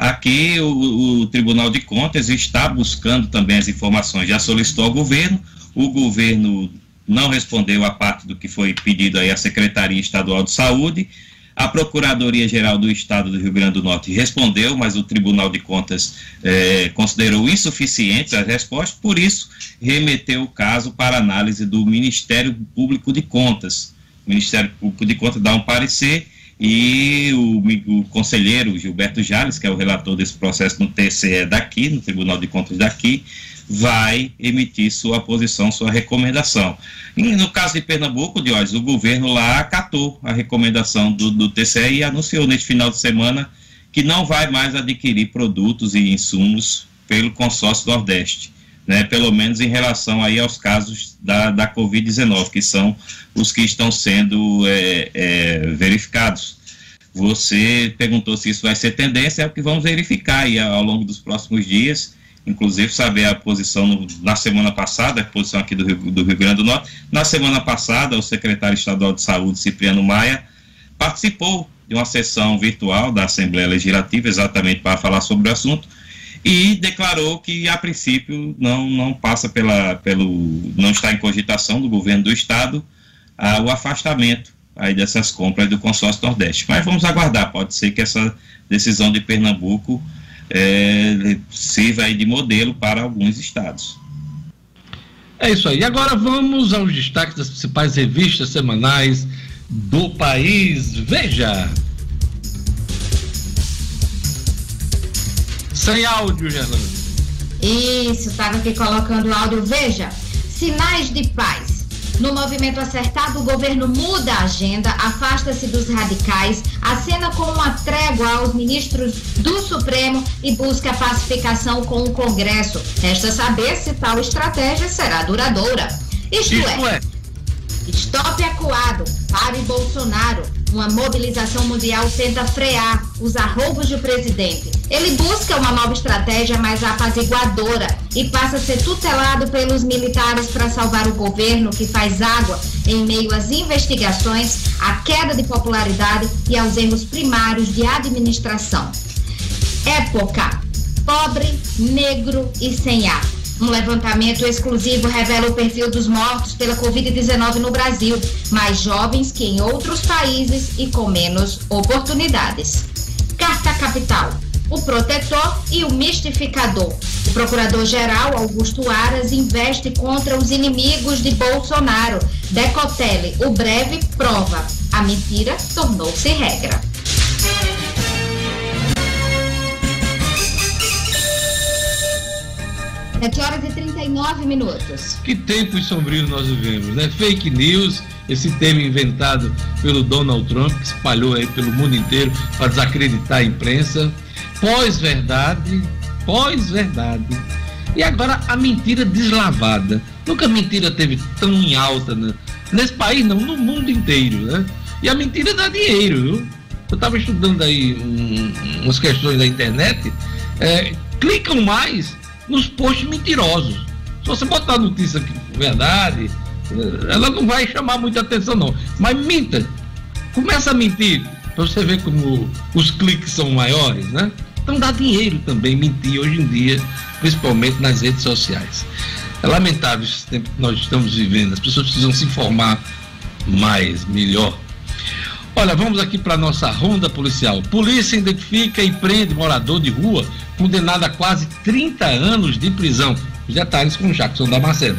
Aqui o, o, Tribunal de Contas está buscando também as informações, já solicitou ao governo. O governo não respondeu a parte do que foi pedido aí à Secretaria Estadual de Saúde. A Procuradoria-Geral do Estado do Rio Grande do Norte respondeu, mas o Tribunal de Contas eh, considerou insuficientes as respostas, por isso remeteu o caso para análise do Ministério Público de Contas. O Ministério Público de Contas dá um parecer e o, o, conselheiro Gilberto Jales, que é o relator desse processo no TCE daqui, no Tribunal de Contas daqui, vai emitir sua posição, sua recomendação. E no caso de Pernambuco, Diógenes, o governo lá acatou a recomendação do, do TCE e anunciou neste final de semana que não vai mais adquirir produtos e insumos pelo consórcio Nordeste, né, pelo menos em relação aí aos casos da, da Covid-19, que são os que estão sendo é, é, verificados. Você perguntou se isso vai ser tendência, é o que vamos verificar aí ao longo dos próximos dias inclusive saber a posição no, na semana passada, a posição aqui do Rio, do Rio Grande do Norte. Na semana passada, o secretário estadual de saúde, Cipriano Maia, participou de uma sessão virtual da Assembleia Legislativa, exatamente para falar sobre o assunto, e declarou que, a princípio, não, não passa pela, pelo. não está em cogitação do governo do Estado ah, o afastamento aí dessas compras do consórcio Nordeste. Mas vamos aguardar, pode ser que essa decisão de Pernambuco é, sirva aí de modelo para alguns estados. É isso aí. Agora vamos aos destaques das principais revistas semanais do país. Veja! Sem áudio, Gerlando. Isso, estava aqui colocando áudio. Veja, sinais de paz. No movimento acertado, o governo muda a agenda, afasta-se dos radicais, acena com uma trégua aos ministros do Supremo e busca a pacificação com o Congresso. Resta saber se tal estratégia será duradoura. Isto, Isto é, é. Stop acuado, pare Bolsonaro. Uma mobilização mundial tenta frear os arroubos do presidente. Ele busca uma nova estratégia mais apaziguadora e passa a ser tutelado pelos militares para salvar o governo que faz água em meio às investigações, à queda de popularidade e aos erros primários de administração. Época: pobre, negro e sem ar um levantamento exclusivo revela o perfil dos mortos pela Covid-19 no Brasil, mais jovens que em outros países e com menos oportunidades. Carta Capital. O protetor e o mistificador. O procurador-geral Augusto Aras investe contra os inimigos de Bolsonaro. Decotelli, o breve prova. A mentira tornou-se regra. 7 horas e 39 minutos. Que tempos sombrios nós vivemos, né? Fake news, esse tema inventado pelo Donald Trump, que espalhou aí pelo mundo inteiro para desacreditar a imprensa. Pós-verdade, pós-verdade. E agora a mentira deslavada. Nunca a mentira teve tão em alta, né? Nesse país, não, no mundo inteiro, né? E a mentira dá dinheiro, viu? Eu estava estudando aí um, umas questões da internet. É, clicam mais nos posts mentirosos. Se você botar a notícia que verdade, ela não vai chamar muita atenção não. Mas minta. Começa a mentir para você ver como os cliques são maiores, né? Então dá dinheiro também mentir hoje em dia, principalmente nas redes sociais. É lamentável esse tempo que nós estamos vivendo. As pessoas precisam se informar mais, melhor. Olha, vamos aqui para nossa ronda policial. Polícia identifica e prende morador de rua condenado a quase 30 anos de prisão. Os detalhes com Jackson Damasceno.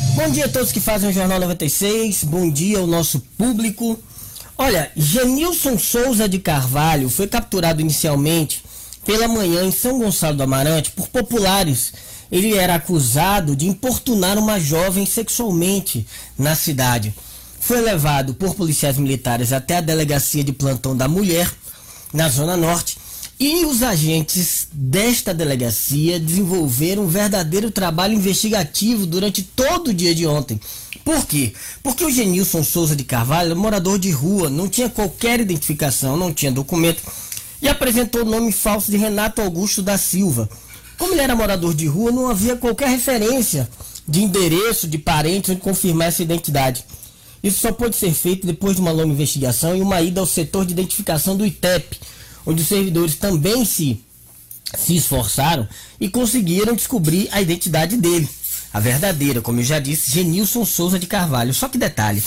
Bom dia a todos que fazem o Jornal 96. Bom dia ao nosso público. Olha, Genilson Souza de Carvalho foi capturado inicialmente pela manhã em São Gonçalo do Amarante por populares. Ele era acusado de importunar uma jovem sexualmente na cidade. Foi levado por policiais militares até a delegacia de plantão da mulher, na Zona Norte, e os agentes desta delegacia desenvolveram um verdadeiro trabalho investigativo durante todo o dia de ontem Por quê? Porque o Genilson Souza de Carvalho é morador de rua, não tinha qualquer identificação, não tinha documento e apresentou o nome falso de Renato Augusto da Silva. Como ele era morador de rua, não havia qualquer referência de endereço, de parentes onde confirmar essa identidade. Isso só pode ser feito depois de uma longa investigação e uma ida ao setor de identificação do ITEP, onde os servidores também se, se esforçaram e conseguiram descobrir a identidade dele. A verdadeira, como eu já disse, Genilson Souza de Carvalho. Só que detalhe: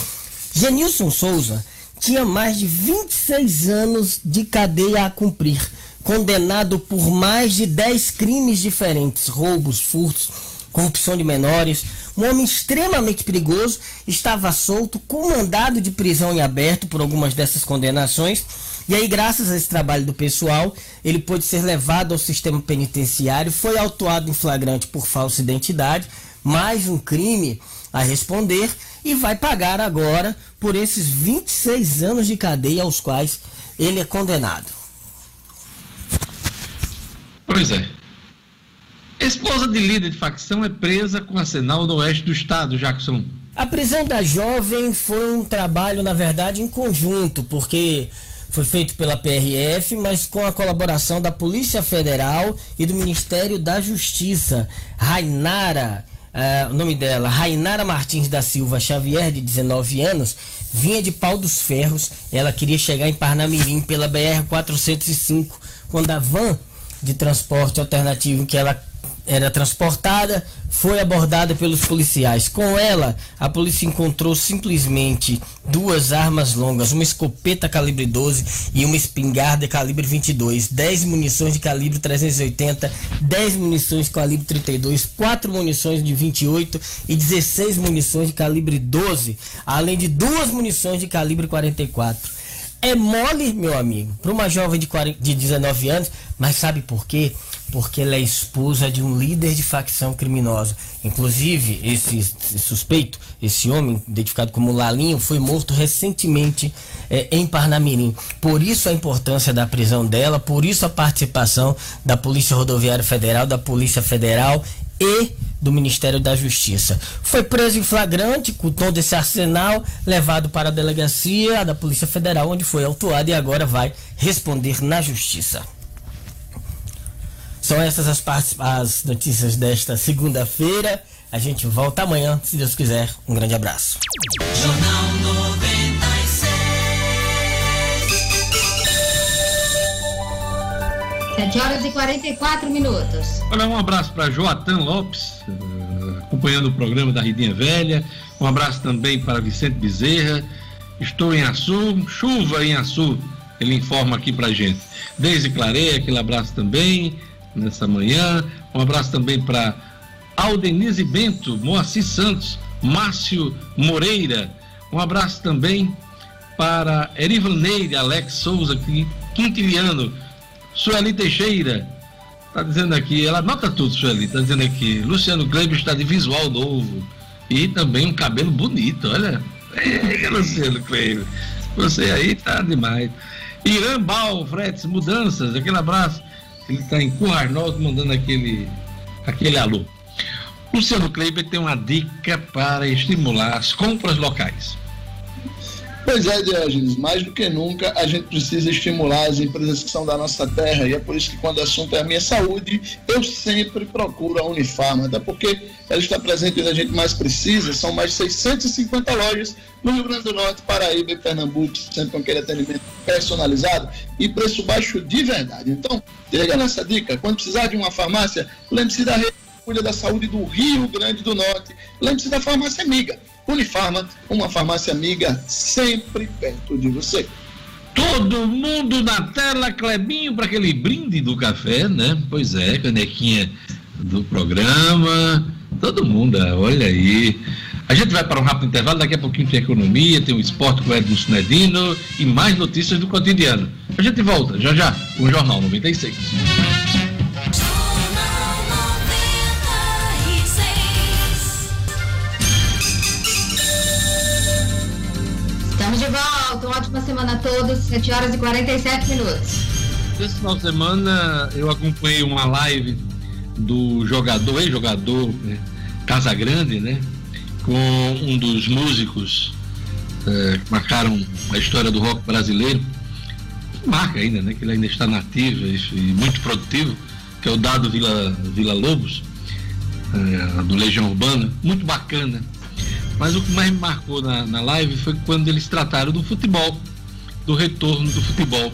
Genilson Souza tinha mais de 26 anos de cadeia a cumprir, condenado por mais de 10 crimes diferentes: roubos, furtos, corrupção de menores. Um homem extremamente perigoso estava solto com mandado de prisão em aberto por algumas dessas condenações. E aí, graças a esse trabalho do pessoal, ele pôde ser levado ao sistema penitenciário, foi autuado em flagrante por falsa identidade, mais um crime a responder e vai pagar agora por esses 26 anos de cadeia aos quais ele é condenado. Pois é. Esposa de líder de facção é presa com arsenal no oeste do estado, Jackson. A prisão da jovem foi um trabalho, na verdade, em conjunto, porque foi feito pela PRF, mas com a colaboração da Polícia Federal e do Ministério da Justiça. Rainara Uh, o nome dela, Rainara Martins da Silva Xavier, de 19 anos, vinha de Pau dos Ferros. Ela queria chegar em Parnamirim pela BR-405, quando a van de transporte alternativo que ela era transportada, foi abordada pelos policiais. Com ela, a polícia encontrou simplesmente duas armas longas, uma escopeta calibre 12 e uma espingarda calibre 22, 10 munições de calibre 380, 10 munições de calibre 32, 4 munições de 28 e 16 munições de calibre 12, além de duas munições de calibre 44. É mole, meu amigo, para uma jovem de, 40, de 19 anos, mas sabe por quê? Porque ela é esposa de um líder de facção criminosa. Inclusive, esse, esse suspeito, esse homem, identificado como Lalinho, foi morto recentemente é, em Parnamirim. Por isso a importância da prisão dela, por isso a participação da Polícia Rodoviária Federal, da Polícia Federal e do Ministério da Justiça. Foi preso em flagrante com todo esse arsenal, levado para a delegacia da Polícia Federal, onde foi autuado e agora vai responder na Justiça. São essas as, partes, as notícias desta segunda-feira. A gente volta amanhã, se Deus quiser. Um grande abraço. Jornal 96. 7 horas e 44 minutos. Olha, um abraço para Joatan Lopes, uh, acompanhando o programa da Ridinha Velha. Um abraço também para Vicente Bezerra. Estou em Açu, chuva em Açu. Ele informa aqui para gente. Deise Clareia, aquele abraço também nessa manhã. Um abraço também para Aldenise Bento, Moacir Santos, Márcio Moreira. Um abraço também para Erivaneide, Alex Souza, Quintiliano, Sueli Teixeira. Está dizendo aqui, ela nota tudo, Sueli. Está dizendo aqui, Luciano Kleber está de visual novo. E também um cabelo bonito, olha. É, Luciano Kleber. Você aí tá demais. Irã Bal, Fretes, mudanças, aquele abraço. Ele está em Curarnós mandando aquele, aquele alô. Luciano Kleiber tem uma dica para estimular as compras locais. Pois é, Diógenes, mais do que nunca a gente precisa estimular as empresas que são da nossa terra e é por isso que quando o assunto é a minha saúde, eu sempre procuro a Unifarma, até porque ela está presente onde a gente mais precisa, são mais de 650 lojas no Rio Grande do Norte, Paraíba e Pernambuco, sempre com aquele atendimento personalizado e preço baixo de verdade. Então, liga nessa dica, quando precisar de uma farmácia, lembre-se da rede cuida da saúde do Rio Grande do Norte, lembre-se da farmácia amiga Unifarma, uma farmácia amiga sempre perto de você. Todo mundo na tela, Clebinho, para aquele brinde do café, né? Pois é, canequinha do programa. Todo mundo, olha aí. A gente vai para um rápido intervalo, daqui a pouquinho tem economia, tem o esporte com o Edson Snedino e mais notícias do cotidiano. A gente volta já já com o Jornal 96. Ótima semana a todos, 7 horas e 47 minutos. Esse final de semana eu acompanhei uma live do jogador, ex-jogador né, Casagrande, né? com um dos músicos é, que marcaram a história do rock brasileiro, marca ainda, né? Que ele ainda está nativo e muito produtivo, que é o Dado Vila, Vila Lobos, é, do Legião Urbana, muito bacana. Mas o que mais me marcou na, na live foi quando eles trataram do futebol, do retorno do futebol.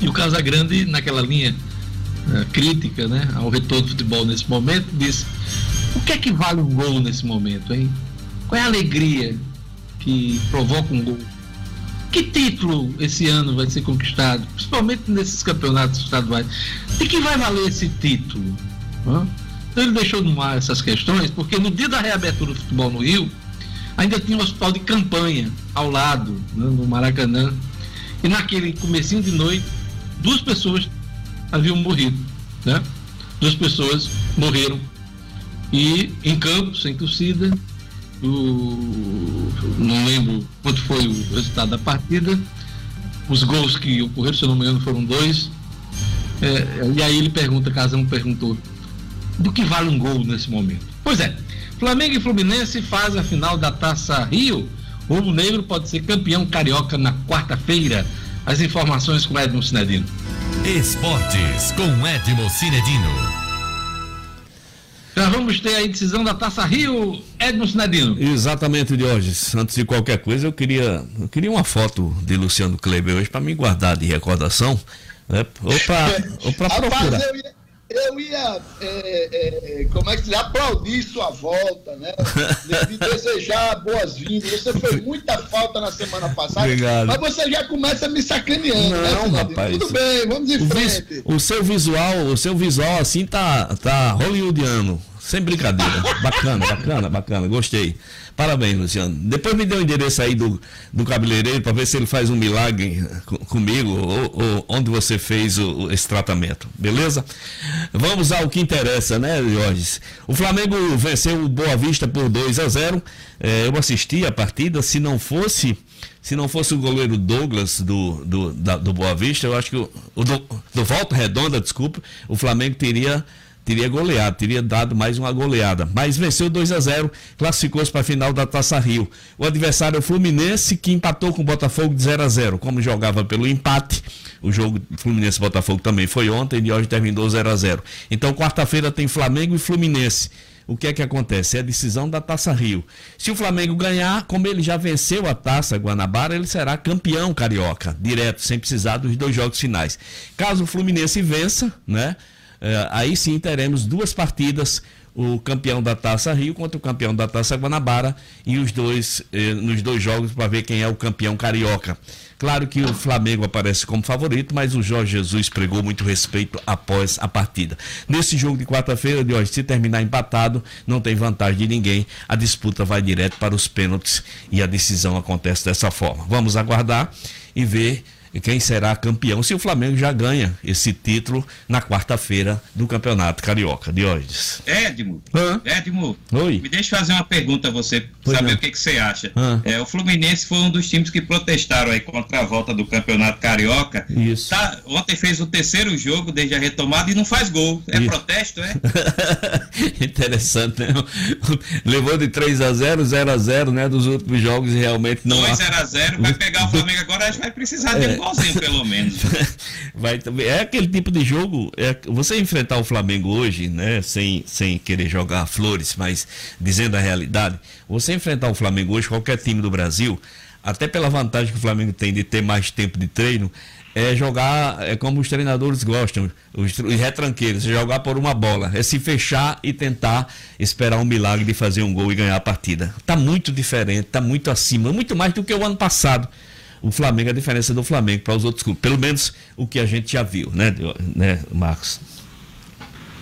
E o Casagrande, naquela linha uh, crítica né, ao retorno do futebol nesse momento, disse: o que é que vale um gol nesse momento, hein? Qual é a alegria que provoca um gol? Que título esse ano vai ser conquistado, principalmente nesses campeonatos estaduais? De que vai valer esse título? Hã? Então ele deixou no ar essas questões, porque no dia da reabertura do futebol no Rio, ainda tinha um hospital de campanha ao lado, né, no Maracanã. E naquele comecinho de noite, duas pessoas haviam morrido. Né? Duas pessoas morreram. E em campo, sem torcida, o, não lembro quanto foi o resultado da partida. Os gols que ocorreram, se eu não me engano, foram dois. É, e aí ele pergunta, Casão perguntou, do que vale um gol nesse momento. Pois é, Flamengo e Fluminense fazem a final da Taça Rio. O Rubro Negro pode ser campeão carioca na quarta-feira. As informações com Edmo Cinedino. Esportes com Edmo Cinedino. Já vamos ter a decisão da Taça Rio, Edmo Cinedino. Exatamente, Diógenes. Antes de qualquer coisa, eu queria, eu queria uma foto de Luciano Kleber hoje para me guardar de recordação. Né? Ou para procurar. Eu ia eu ia, é, é, é, como é que se aplaudir sua volta, né? De desejar boas-vindas. Você fez muita falta na semana passada, Obrigado. mas você já começa me sacaneando, né, Não, né, rapaz. Tudo bem, vamos em o frente. Vis, o seu visual, o seu visual assim tá, tá hollywoodiano. Sem brincadeira. bacana, bacana, bacana. Gostei. Parabéns, Luciano. Depois me dê o endereço aí do, do cabeleireiro para ver se ele faz um milagre comigo ou, ou onde você fez o, esse tratamento. Beleza? Vamos ao que interessa, né, Jorge? O Flamengo venceu o Boa Vista por 2 a 0. É, eu assisti a partida. Se não fosse se não fosse o goleiro Douglas do, do, da, do Boa Vista, eu acho que o, o do, do Volta Redonda, desculpa, o Flamengo teria teria goleado, teria dado mais uma goleada. Mas venceu 2 a 0 classificou-se para a final da Taça Rio. O adversário é o Fluminense, que empatou com o Botafogo de 0 a 0 Como jogava pelo empate, o jogo Fluminense-Botafogo também foi ontem e hoje terminou 0 a 0 Então, quarta-feira tem Flamengo e Fluminense. O que é que acontece? É a decisão da Taça Rio. Se o Flamengo ganhar, como ele já venceu a Taça Guanabara, ele será campeão carioca, direto, sem precisar dos dois jogos finais. Caso o Fluminense vença, né? É, aí sim teremos duas partidas o campeão da Taça Rio contra o campeão da Taça Guanabara e os dois eh, nos dois jogos para ver quem é o campeão carioca. Claro que o Flamengo aparece como favorito, mas o Jorge Jesus pregou muito respeito após a partida. Nesse jogo de quarta-feira de hoje, se terminar empatado, não tem vantagem de ninguém. A disputa vai direto para os pênaltis e a decisão acontece dessa forma. Vamos aguardar e ver quem será campeão se o Flamengo já ganha esse título na quarta-feira do Campeonato Carioca. Diógenes. Edmo, Hã? Edmo, Oi. me deixa fazer uma pergunta a você, Pois saber não. o que, que você acha. Hã? É, o Fluminense foi um dos times que protestaram aí contra a volta do Campeonato Carioca. Isso. Tá, ontem fez o terceiro jogo desde a retomada e não faz gol. É Isso. protesto, é? Interessante, né? Levou de 3 a 0 0 a 0 né? Dos últimos jogos e realmente não 2 há- 0 a 0 vai pegar o Flamengo agora, acho que vai precisar de um golzinho, pelo menos. Vai, também- é aquele tipo de jogo. É, você enfrentar o Flamengo hoje, né? Sem, sem querer jogar flores, mas dizendo a realidade, você enfrentar o Flamengo hoje, qualquer time do Brasil, até pela vantagem que o Flamengo tem de ter mais tempo de treino, é jogar é como os treinadores gostam, os, os retranqueiros, é jogar por uma bola, é se fechar e tentar esperar um milagre de fazer um gol e ganhar a partida. Tá muito diferente, tá muito acima, muito mais do que o ano passado o Flamengo, a diferença do Flamengo para os outros clubes. Pelo menos o que a gente já viu, né, né Marcos?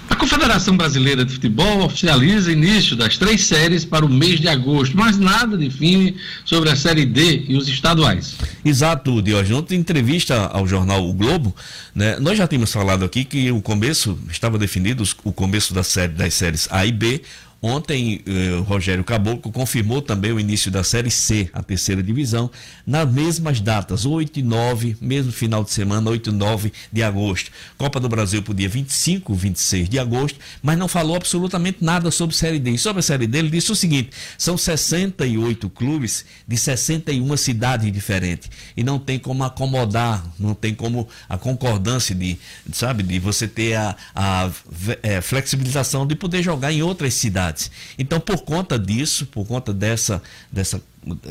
A Confederação Brasileira de Futebol oficializa início das três séries para o mês de agosto, mas nada define sobre a Série D e os estaduais. Exato, Diógenes. Ontem, em entrevista ao jornal O Globo, né, nós já tínhamos falado aqui que o começo, estava definido o começo da série, das séries A e B, Ontem, eh, Rogério Caboclo confirmou também o início da Série C, a terceira divisão, nas mesmas datas, 8 e 9, mesmo final de semana, 8 e 9 de agosto. Copa do Brasil para o dia 25, 26 de agosto, mas não falou absolutamente nada sobre Série D. E sobre a Série D, ele disse o seguinte: são 68 clubes de 61 cidades diferentes. E não tem como acomodar, não tem como a concordância de, sabe, de você ter a, a é, flexibilização de poder jogar em outras cidades cidades. Então, por conta disso, por conta dessa, dessa,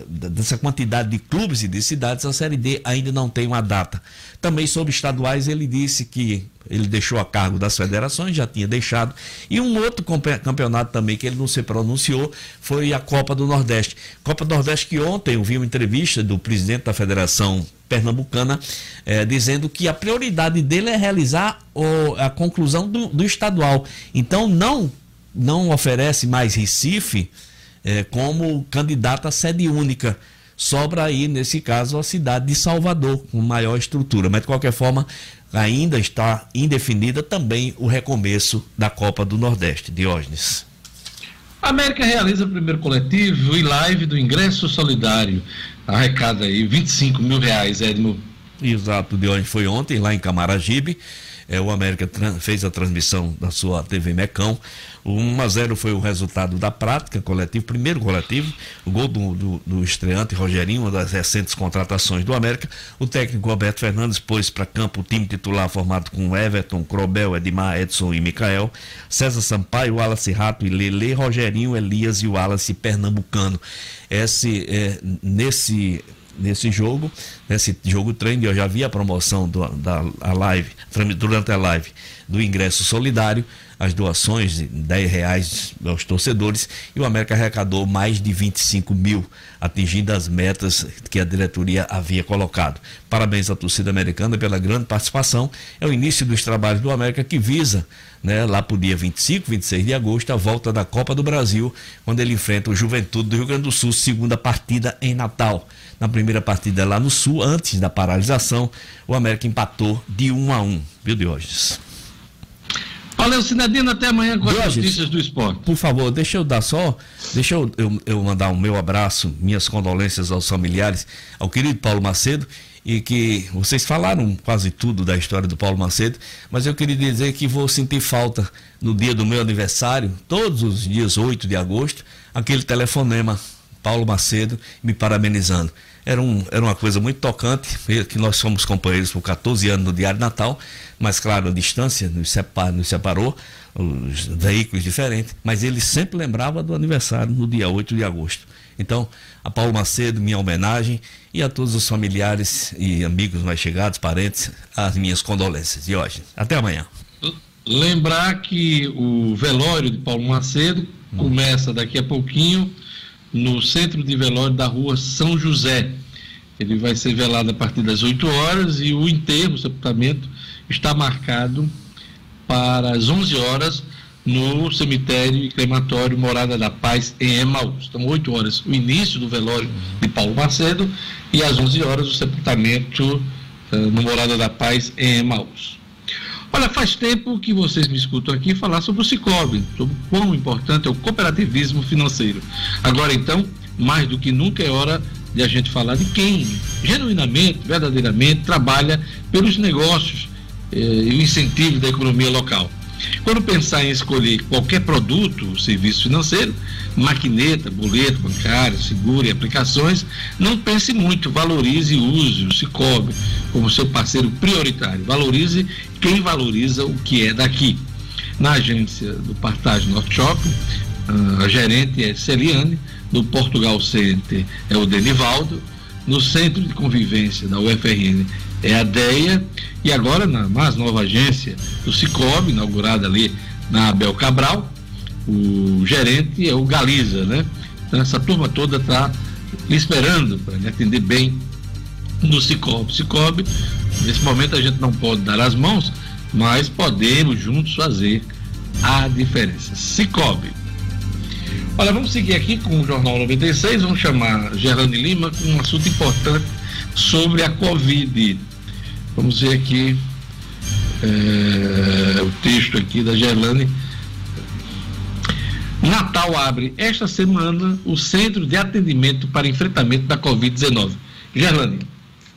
dessa quantidade de clubes e de cidades, a Série D ainda não tem uma data. Também sobre estaduais, ele disse que ele deixou a cargo das federações, já tinha deixado. E um outro campeonato também que ele não se pronunciou foi a Copa do Nordeste. Copa do Nordeste que ontem eu vi uma entrevista do presidente da Federação Pernambucana eh, dizendo que a prioridade dele é realizar a conclusão do, do estadual. Então não não oferece mais Recife é, como candidato a sede única. Sobra aí, nesse caso, a cidade de Salvador, com maior estrutura. Mas, de qualquer forma, ainda está indefinida também o recomeço da Copa do Nordeste. Diógenes. A América realiza o primeiro coletivo e live do ingresso solidário. Arrecada aí 25 mil reais, Edmo. Exato, Diógenes foi ontem lá em Camaragibe. É, o América fez a transmissão da sua TV Mecão. O 1 a 0 foi o resultado da prática coletiva, primeiro coletivo, o gol do, do, do estreante Rogerinho, uma das recentes contratações do América. O técnico Roberto Fernandes pôs para campo o time titular formado com Everton, Crobel, Edmar, Edson e Micael, César Sampaio, Wallace Rato e Lele, Rogerinho, Elias e Wallace Pernambucano. Esse, é, nesse nesse jogo, nesse jogo treino, eu já vi a promoção do, da a live, durante a live, do ingresso solidário, as doações de 10 reais aos torcedores e o América arrecadou mais de 25 mil, atingindo as metas que a diretoria havia colocado. Parabéns à torcida americana pela grande participação. É o início dos trabalhos do América que visa, né, lá para o dia 25, 26 de agosto, a volta da Copa do Brasil, quando ele enfrenta o Juventude do Rio Grande do Sul, segunda partida em Natal. Na primeira partida lá no Sul, antes da paralisação, o América empatou de 1 a 1, viu, Diógenes? Valeu, Sinedino, até amanhã com as notícias do esporte. Por favor, deixa eu dar só, deixa eu, eu, eu mandar o um meu abraço, minhas condolências aos familiares, ao querido Paulo Macedo, e que vocês falaram quase tudo da história do Paulo Macedo, mas eu queria dizer que vou sentir falta no dia do meu aniversário, todos os dias 8 de agosto, aquele telefonema Paulo Macedo me parabenizando. Era, um, era uma coisa muito tocante, que nós fomos companheiros por 14 anos no Diário Natal, mas claro, a distância nos, separ, nos separou, os veículos diferentes, mas ele sempre lembrava do aniversário no dia 8 de agosto. Então, a Paulo Macedo, minha homenagem, e a todos os familiares e amigos mais chegados, parentes, as minhas condolências. E hoje, até amanhã. Lembrar que o velório de Paulo Macedo começa daqui a pouquinho no centro de velório da rua São José. Ele vai ser velado a partir das 8 horas e o enterro, o sepultamento, está marcado para as 11 horas no cemitério e crematório Morada da Paz em Emaús. Então, 8 horas o início do velório de Paulo Macedo e às 11 horas o sepultamento uh, no Morada da Paz em Emaús. Olha, faz tempo que vocês me escutam aqui falar sobre o Cicobi, sobre o quão importante é o cooperativismo financeiro. Agora, então, mais do que nunca é hora de a gente falar de quem genuinamente, verdadeiramente trabalha pelos negócios eh, e o incentivo da economia local. Quando pensar em escolher qualquer produto ou serviço financeiro, maquineta, boleto bancário, seguro e aplicações, não pense muito, valorize e use o Cicobi como seu parceiro prioritário. Valorize quem valoriza o que é daqui. Na agência do Partage Norte Shopping, a gerente é Celiane, no Portugal Center é o Denivaldo, no Centro de Convivência da UFRN é a DEA, e agora na mais nova agência do Cicobi, inaugurada ali na Abel Cabral, o gerente é o Galiza, né? Então essa turma toda está esperando para atender bem no Cicobi. Cicobi, nesse momento a gente não pode dar as mãos, mas podemos juntos fazer a diferença. Cicobi. Olha, vamos seguir aqui com o Jornal 96, vamos chamar Gerlane Lima com um assunto importante sobre a Covid. Vamos ver aqui é, o texto aqui da Gerlane. Natal abre esta semana o Centro de Atendimento para Enfrentamento da Covid-19. Gerlane.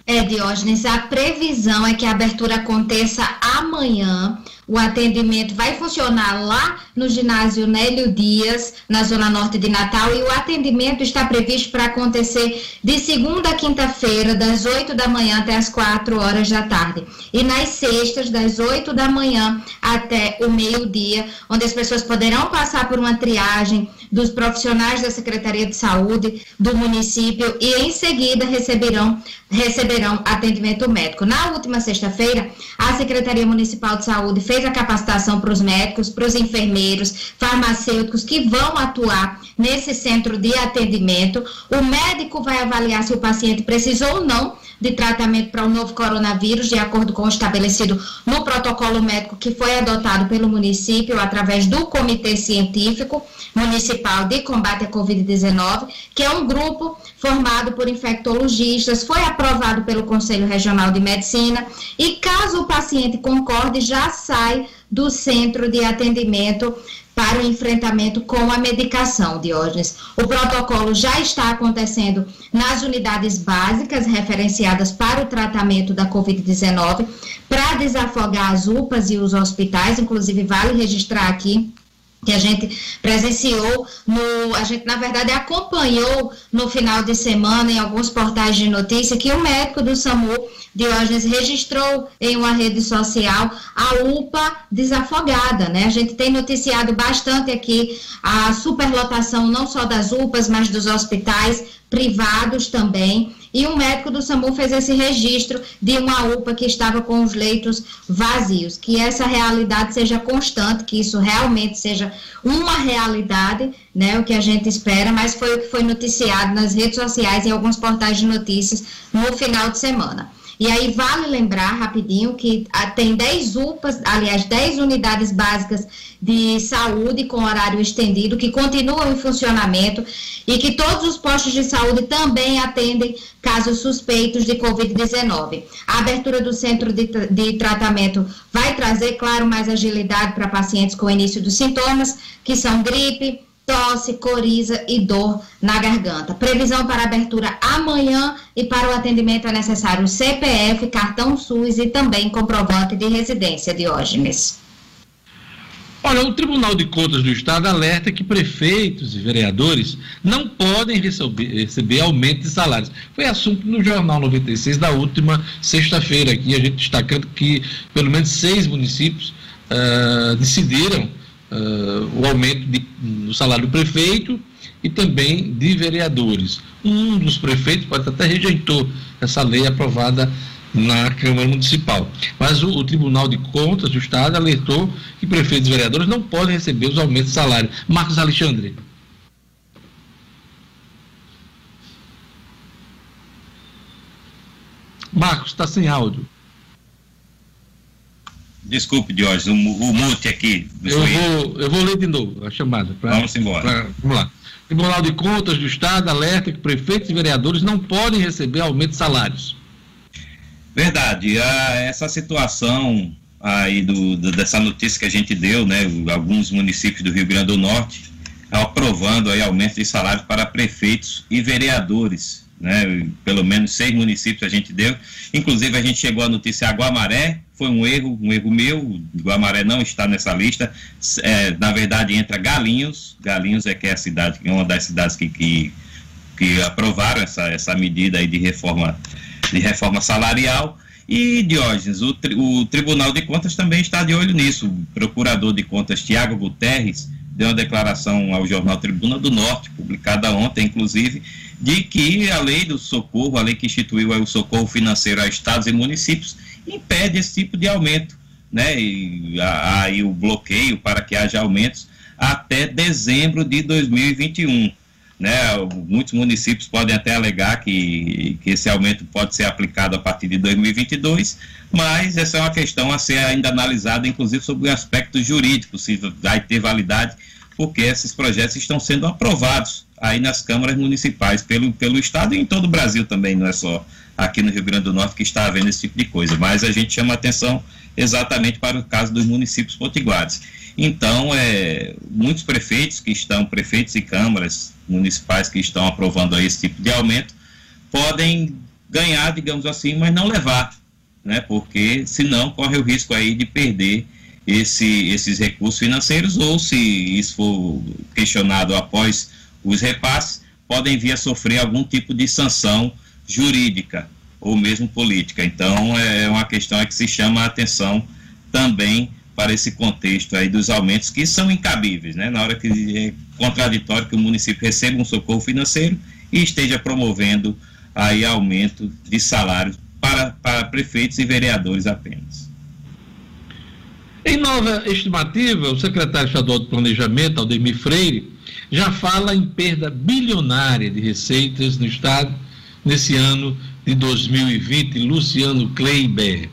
É, Diógenes, a previsão é que a abertura aconteça amanhã. O atendimento vai funcionar lá no ginásio Nélio Dias, na zona norte de Natal, e o atendimento está previsto para acontecer de segunda a quinta-feira, das 8 da manhã até as 4 horas da tarde. E nas sextas, das 8 da manhã até o meio-dia, onde as pessoas poderão passar por uma triagem dos profissionais da Secretaria de Saúde do município e em seguida receberão receberão atendimento médico. Na última sexta-feira, a Secretaria Municipal de Saúde fez a capacitação para os médicos, para os enfermeiros, farmacêuticos que vão atuar nesse centro de atendimento. O médico vai avaliar se o paciente precisou ou não de tratamento para o novo coronavírus, de acordo com o estabelecido no protocolo médico que foi adotado pelo município através do Comitê Científico Municipal de Combate à Covid-19, que é um grupo formado por infectologistas, foi aprovado pelo Conselho Regional de Medicina e caso o paciente concorde, já sai do centro de atendimento para o enfrentamento com a medicação, Diógenes. O protocolo já está acontecendo nas unidades básicas referenciadas para o tratamento da Covid-19, para desafogar as UPAs e os hospitais, inclusive vale registrar aqui que a gente presenciou no, a gente na verdade acompanhou no final de semana em alguns portais de notícia que o médico do SAMU Diógenes registrou em uma rede social a UPA desafogada, né? A gente tem noticiado bastante aqui a superlotação não só das UPAs, mas dos hospitais privados também. E um médico do SAMU fez esse registro de uma UPA que estava com os leitos vazios. Que essa realidade seja constante, que isso realmente seja uma realidade, né? O que a gente espera, mas foi o que foi noticiado nas redes sociais e alguns portais de notícias no final de semana. E aí vale lembrar rapidinho que ah, tem 10 UPAs, aliás, 10 unidades básicas de saúde com horário estendido que continuam em funcionamento e que todos os postos de saúde também atendem casos suspeitos de Covid-19. A abertura do centro de, de tratamento vai trazer, claro, mais agilidade para pacientes com início dos sintomas, que são gripe, tosse, coriza e dor na garganta. Previsão para abertura amanhã e para o atendimento é necessário CPF, cartão SUS e também comprovante de residência, Diógenes. Olha, o Tribunal de Contas do Estado alerta que prefeitos e vereadores não podem receber, receber aumento de salários. Foi assunto no Jornal 96 da última sexta-feira, aqui a gente destacando que pelo menos seis municípios uh, decidiram uh, o aumento de, do salário do prefeito e também de vereadores. Um dos prefeitos pode até rejeitou essa lei aprovada na Câmara Municipal. Mas o, o, Tribunal de Contas do Estado alertou que prefeitos e vereadores não podem receber os aumentos de salário. Marcos Alexandre. Marcos, está sem áudio. Desculpe, Diógenes, o, o mute aqui. Eu vou, eu vou ler de novo a chamada. Pra, vamos embora. Pra, vamos lá. Tribunal de Contas do Estado alerta que prefeitos e vereadores não podem receber aumento de salários. Verdade. A, essa situação aí do, do, dessa notícia que a gente deu, né, alguns municípios do Rio Grande do Norte aprovando aí aumento de salários para prefeitos e vereadores, né, pelo menos seis municípios a gente deu, inclusive a gente chegou a notícia Aguamaré, foi um erro, um erro meu, Guamaré não está nessa lista, é, na verdade entra Galinhos, Galinhos é que é a cidade, uma das cidades que, que, que aprovaram essa, essa medida aí de reforma, de reforma salarial, e Diógenes, o, o Tribunal de Contas também está de olho nisso, o Procurador de Contas Tiago Guterres deu uma declaração ao jornal Tribuna do Norte, publicada ontem, inclusive, de que a lei do socorro, a lei que instituiu o socorro financeiro a estados e municípios, impede esse tipo de aumento, né? E aí o bloqueio para que haja aumentos até dezembro de 2021. Né, muitos municípios podem até alegar que, que esse aumento pode ser aplicado a partir de 2022, mas essa é uma questão a ser ainda analisada, inclusive sobre o aspecto jurídico, se vai ter validade porque esses projetos estão sendo aprovados aí nas câmaras municipais pelo, pelo Estado e em todo o Brasil também, não é só aqui no Rio Grande do Norte que está havendo esse tipo de coisa, mas a gente chama atenção exatamente para o caso dos municípios potiguares. Então, é, muitos prefeitos que estão, prefeitos e câmaras municipais que estão aprovando esse tipo de aumento, podem ganhar, digamos assim, mas não levar, né? Porque senão corre o risco aí de perder esse, esses recursos financeiros ou se isso for questionado após os repasses, podem vir a sofrer algum tipo de sanção jurídica ou mesmo política. Então, é uma questão que se chama a atenção também para esse contexto aí dos aumentos que são incabíveis, né? Na hora que é contraditório que o município receba um socorro financeiro e esteja promovendo aí aumento de salários para, para prefeitos e vereadores apenas. Em nova estimativa, o secretário estadual de Planejamento, Aldemir Freire, já fala em perda bilionária de receitas no Estado nesse ano de 2020. Luciano Kleiber.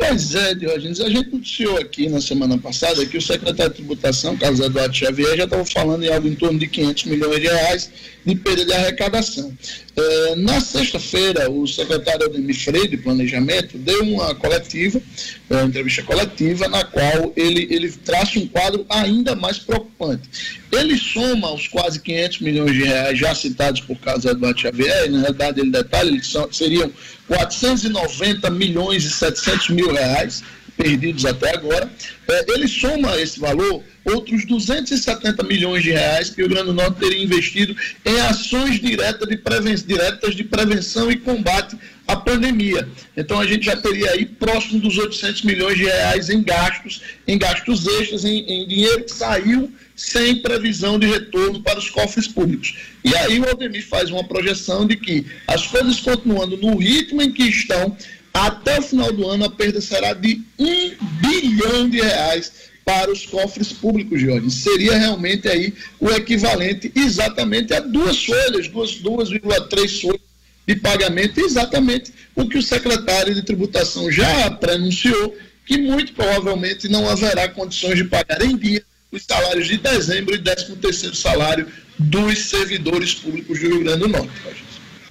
Pois é, Diógenes, a gente noticiou aqui na semana passada que o secretário de Tributação, Carlos Eduardo Xavier, já estava falando em algo em torno de 500 milhões de reais de perda de arrecadação. É, na sexta-feira, o secretário Ademir Freire, de Planejamento, deu uma coletiva, é, uma entrevista coletiva, na qual ele, ele traça um quadro ainda mais preocupante. Ele soma os quase 500 milhões de reais já citados por Carlos Eduardo Xavier, e na realidade ele detalha, eles são, seriam 490 milhões e 700 mil reais perdidos até agora. É, ele soma esse valor outros 270 milhões de reais que o Rio Grande do Norte teria investido em ações diretas de, preven diretas de prevenção e combate à pandemia. Então a gente já teria aí próximo dos 800 milhões de reais em gastos, em gastos extras, em, em dinheiro que saiu sem previsão de retorno para os cofres públicos. E aí o Aldemir faz uma projeção de que as coisas continuando no ritmo em que estão, até o final do ano a perda será de um bilhão de reais para os cofres públicos, Jorge. Seria realmente aí o equivalente exatamente a duas folhas, 2,3 folhas de pagamento, exatamente o que o secretário de tributação já pronunciou, que muito provavelmente não haverá condições de pagar em dia os salários de dezembro e 13 terceiro salário dos servidores públicos do Rio Grande do Norte.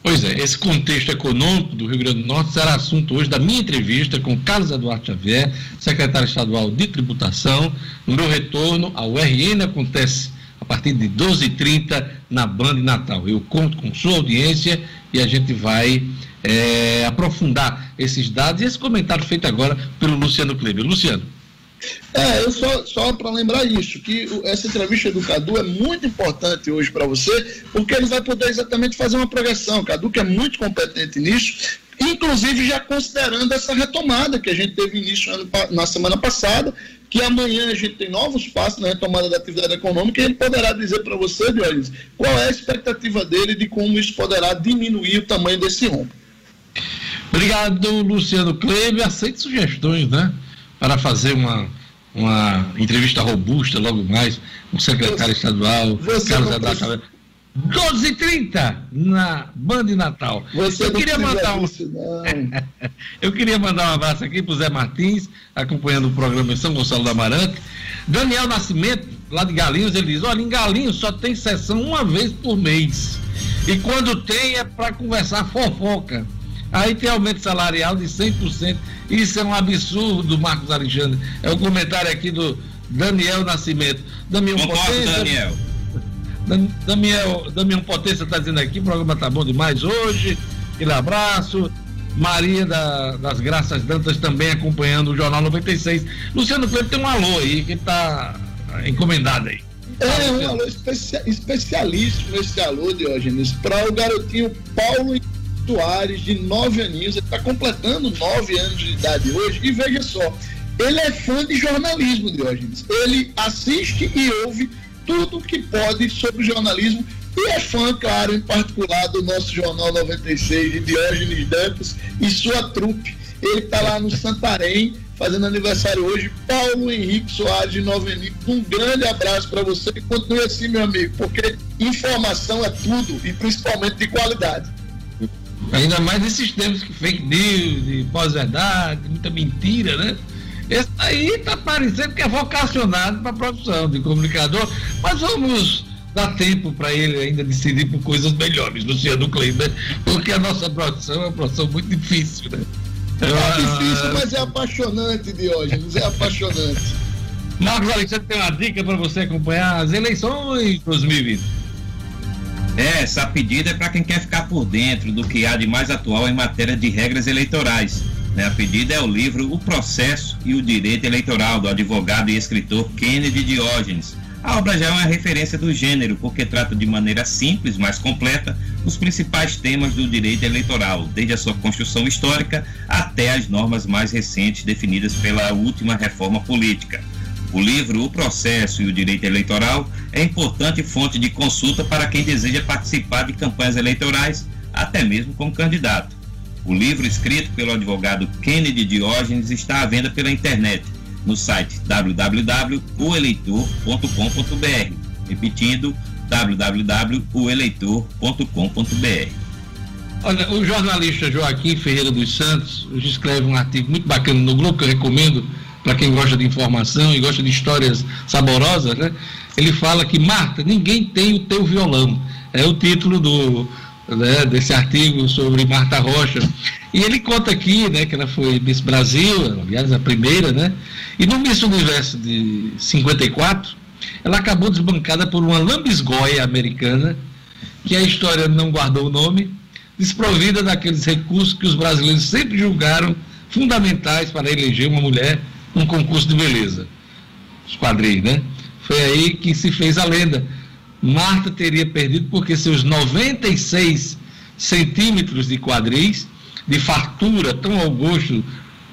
Pois é, esse contexto econômico do Rio Grande do Norte será assunto hoje da minha entrevista com Carlos Eduardo Xavier, secretário estadual de tributação. O meu retorno ao RN acontece a partir de 12h30 na Band Natal. Eu conto com sua audiência e a gente vai é, aprofundar esses dados e esse comentário feito agora pelo Luciano Kleber. Luciano. É, eu só, só para lembrar isso, que essa entrevista do Cadu é muito importante hoje para você, porque ele vai poder exatamente fazer uma progressão. Cadu, que é muito competente nisso, inclusive já considerando essa retomada que a gente teve início na semana passada, que amanhã a gente tem novos passos na retomada da atividade econômica e ele poderá dizer para você, Dionísio, qual é a expectativa dele de como isso poderá diminuir o tamanho desse rombo. Obrigado, Luciano Kleber. Aceite sugestões, né? Para fazer uma, uma entrevista robusta logo mais com o secretário estadual, você Carlos Adata. 12h30 na Band Natal. Você eu queria mandar um. Isso, eu queria mandar um abraço aqui para o Zé Martins, acompanhando o programa em São Gonçalo do Amarante. Daniel Nascimento, lá de Galinhos, ele diz: olha, em Galinhos só tem sessão uma vez por mês. E quando tem é para conversar fofoca. Aí tem aumento salarial de 100%. Isso é um absurdo, Marcos Alexandre. É o um comentário aqui do Daniel Nascimento. Damião Potência. Daniel. Daniel, Damião Potência está dizendo aqui, o programa tá bom demais hoje. Aquele abraço. Maria da, das Graças Dantas também acompanhando o Jornal 96. Luciano Cleber tem um alô aí que está encomendado aí. É, um alô especia, especialíssimo esse alô, Diógenes, para o garotinho Paulo Soares, de 9 aninhos, ele está completando 9 anos de idade hoje, e veja só, ele é fã de jornalismo, Diógenes. Ele assiste e ouve tudo que pode sobre jornalismo e é fã, claro, em particular do nosso Jornal 96 de Diógenes Dantas e sua trupe. Ele está lá no Santarém, fazendo aniversário hoje, Paulo Henrique Soares de Nova Aninhos. Um grande abraço para você e continue assim, meu amigo, porque informação é tudo e principalmente de qualidade. Ainda mais nesses tempos que fake news, de pós-verdade, muita mentira, né? Esse aí está parecendo que é vocacionado para a profissão de comunicador, mas vamos dar tempo para ele ainda decidir por coisas melhores, Luciano Kleber, porque a nossa profissão é uma profissão muito difícil, né? É difícil, mas é apaixonante, Diógenes, é apaixonante. Marcos Alexandre tem uma dica para você acompanhar as eleições 2020. É, essa pedida é para quem quer ficar por dentro do que há de mais atual em matéria de regras eleitorais. Né? A pedida é o livro O Processo e o Direito Eleitoral, do advogado e escritor Kennedy Diógenes. A obra já é uma referência do gênero, porque trata de maneira simples, mas completa, os principais temas do direito eleitoral, desde a sua construção histórica até as normas mais recentes definidas pela última reforma política. O livro O Processo e o Direito Eleitoral é importante fonte de consulta para quem deseja participar de campanhas eleitorais, até mesmo como candidato. O livro, escrito pelo advogado Kennedy Diógenes, está à venda pela internet no site www.oeleitor.com.br. Repetindo, www.oeleitor.com.br. Olha, o jornalista Joaquim Ferreira dos Santos escreve um artigo muito bacana no Globo que eu recomendo para quem gosta de informação e gosta de histórias saborosas, né? Ele fala que, Marta, ninguém tem o teu violão. É o título do, né, desse artigo sobre Marta Rocha. E ele conta aqui né, que ela foi Miss Brasil, aliás, a primeira, né? E no Miss Universo de 54, ela acabou desbancada por uma lambisgoia americana, que a história não guardou o nome, desprovida daqueles recursos que os brasileiros sempre julgaram fundamentais para eleger uma mulher um concurso de beleza. Quadris, né? Foi aí que se fez a lenda. Marta teria perdido porque seus 96 centímetros de quadris, de fartura tão ao gosto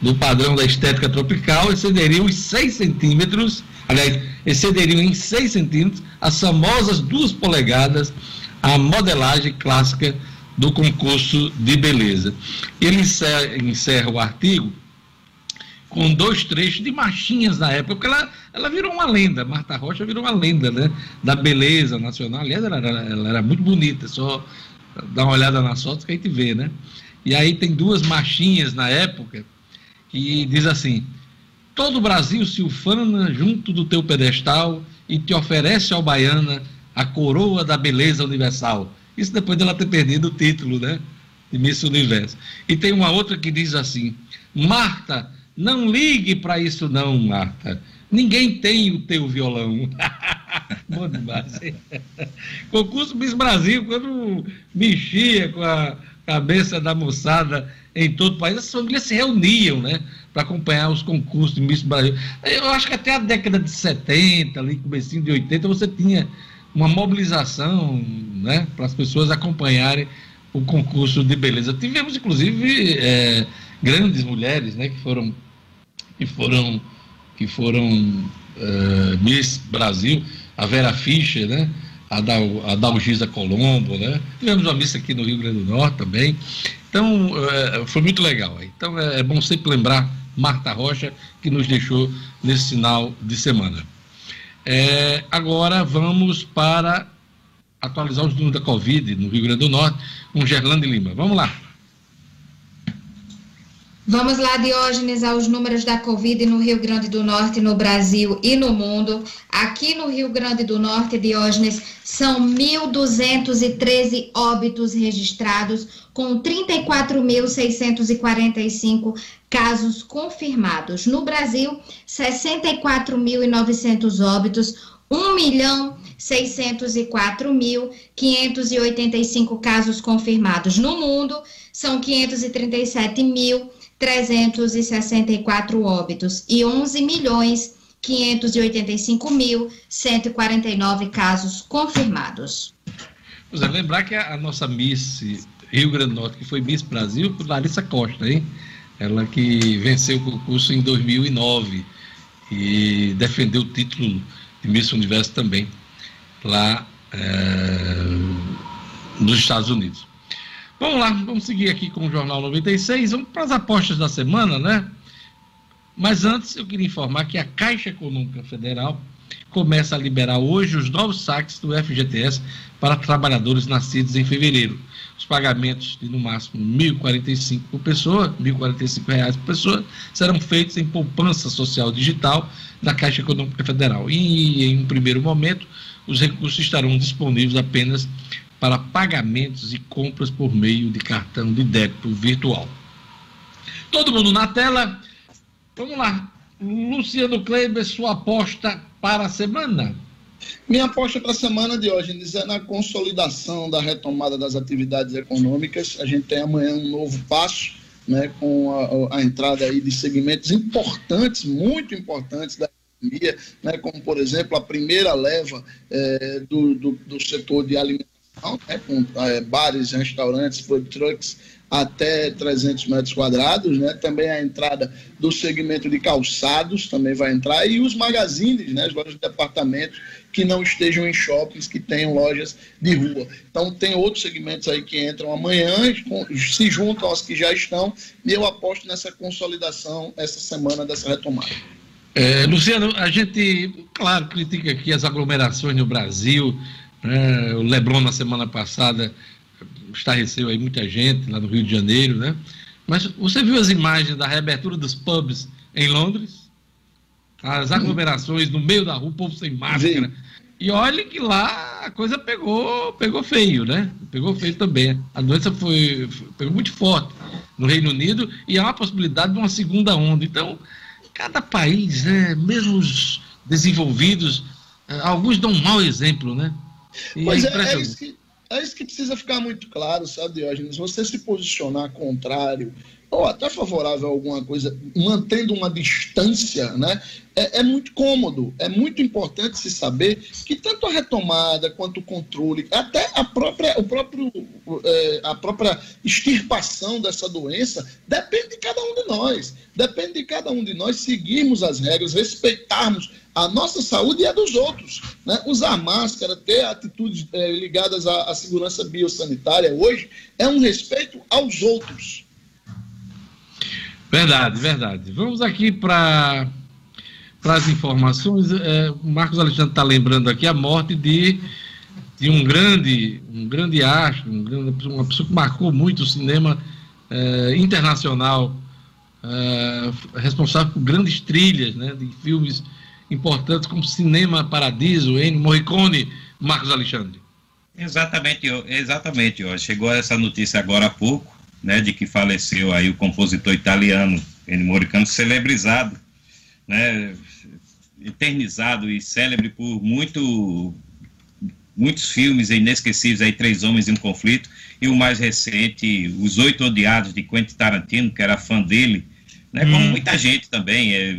do padrão da estética tropical, excederiam os 6 centímetros, aliás, excederiam em 6 centímetros as famosas duas polegadas, a modelagem clássica do concurso de beleza. Ele encerra, encerra o artigo com dois trechos de machinhas na época, porque ela, ela virou uma lenda, Marta Rocha virou uma lenda, né? Da beleza nacional. Aliás, ela, era, ela era muito bonita, só dá uma olhada nas fotos que a gente vê, né? E aí tem duas machinhas na época que diz assim: todo o Brasil se ufana junto do teu pedestal e te oferece ao baiana a coroa da beleza universal. Isso depois dela ter perdido o título, né? De Miss Universo. E tem uma outra que diz assim: Marta, não ligue para isso não, Marta. Ninguém tem o teu violão. Bom demais. Concurso Miss Brasil, quando mexia com a cabeça da moçada em todo o país, as famílias se reuniam, né? Para acompanhar os concursos de Miss Brasil. Eu acho que até a década de 70, ali, comecinho de 80, você tinha uma mobilização, né? Para as pessoas acompanharem o concurso de beleza. Tivemos, inclusive, é, grandes mulheres, né? Que foram que foram, que foram uh, Miss Brasil, a Vera Fischer, né? a, Dal, a Dalgisa Colombo, né? Tivemos uma missa aqui no Rio Grande do Norte também. Então, uh, foi muito legal. Então, é, é, bom sempre lembrar Marta Rocha, que nos deixou nesse final de semana. É, agora vamos para atualizar os números da Covid no Rio Grande do Norte com Gerlando Lima. Vamos lá. Vamos lá, Diógenes, aos números da Covid no Rio Grande do Norte, no Brasil e no mundo. Aqui no Rio Grande do Norte, Diógenes, são 1.213 óbitos registrados, com 34.645 casos confirmados. No Brasil, 64.900 óbitos, 1 milhão 604.585 casos confirmados. No mundo, são 537 mil 364 óbitos e 11 milhões 585 mil 149 casos confirmados. José, lembrar que a, a, nossa Miss Rio Grande do Norte, que foi Miss Brasil, foi Larissa Costa, hein? Ela que venceu o concurso em 2009 e defendeu o título de Miss Universo também, lá é, nos Estados Unidos. Vamos lá, vamos seguir aqui com o Jornal 96. Vamos para as apostas da semana, né? Mas antes eu queria informar que a Caixa Econômica Federal começa a liberar hoje os novos saques do FGTS para trabalhadores nascidos em fevereiro. Os pagamentos de no máximo R$ 1.045 por pessoa, 1.045 reais por pessoa, serão feitos em poupança social digital da Caixa Econômica Federal. E em um primeiro momento, os recursos estarão disponíveis apenas para pagamentos e compras por meio de cartão de débito virtual. Todo mundo na tela. Vamos lá. Luciano Kleber, sua aposta para a semana? Minha aposta para a semana hoje é na consolidação da retomada das atividades econômicas. A gente tem amanhã um novo passo, né, com a, a entrada aí de segmentos importantes, muito importantes da economia, né, como por exemplo a primeira leva é, do, do, do, setor de alimentação, né, com é, bares, restaurantes, food trucks até 300 metros quadrados, né? Também a entrada do segmento de calçados também vai entrar e os magazines, né? As lojas de departamento que não estejam em shoppings, que tenham lojas de rua. Então tem outros segmentos aí que entram amanhã, se juntam aos que já estão e eu aposto nessa consolidação essa semana dessa retomada. É, Luciano, a gente, claro, critica aqui as aglomerações no Brasil. Né? O Leblon na semana passada estarreceu aí muita gente lá no Rio de Janeiro, né? Mas você viu as imagens da reabertura dos pubs em Londres? As aglomerações no meio da rua, o povo sem máscara. E olha que lá a coisa pegou, pegou feio, né? Pegou feio também. A doença foi, foi pegou muito forte no Reino Unido e há uma possibilidade de uma segunda onda. Então, cada país, né, mesmo os desenvolvidos, eh, alguns dão um mau exemplo, né? E pois é, é, é isso que é isso que precisa ficar muito claro, sabe, Diógenes? Você se posicionar contrário ou até favorável a alguma coisa, mantendo uma distância, né? É, é, muito cômodo. É muito importante se saber que tanto a retomada quanto o controle, até a própria, o próprio, é, a própria extirpação dessa doença, depende de cada um de nós. Depende de cada um de nós seguirmos as regras, respeitarmos a nossa saúde e a dos outros. Né? Usar máscara, ter atitudes é, ligadas à, à segurança biosanitária hoje é um respeito aos outros. Verdade, verdade. Vamos aqui para as informações. É, o Marcos Alexandre está lembrando aqui a morte de, de um grande, um grande astro, um grande, uma pessoa que marcou muito o cinema é, internacional, é, responsável por grandes trilhas né, de filmes importantes como Cinema Paradiso, Ennio Morricone, Marcos Alexandre. Exatamente, exatamente. Ó. Chegou essa notícia agora há pouco, né, de que faleceu aí o compositor italiano Ennio Morricone, celebrizado, né, eternizado e célebre por muito, muitos filmes inesquecíveis, aí Três Homens em um Conflito, e o mais recente, Os Oito Odiados, de Quentin Tarantino, que era fã dele, né, hum. como muita gente também, é,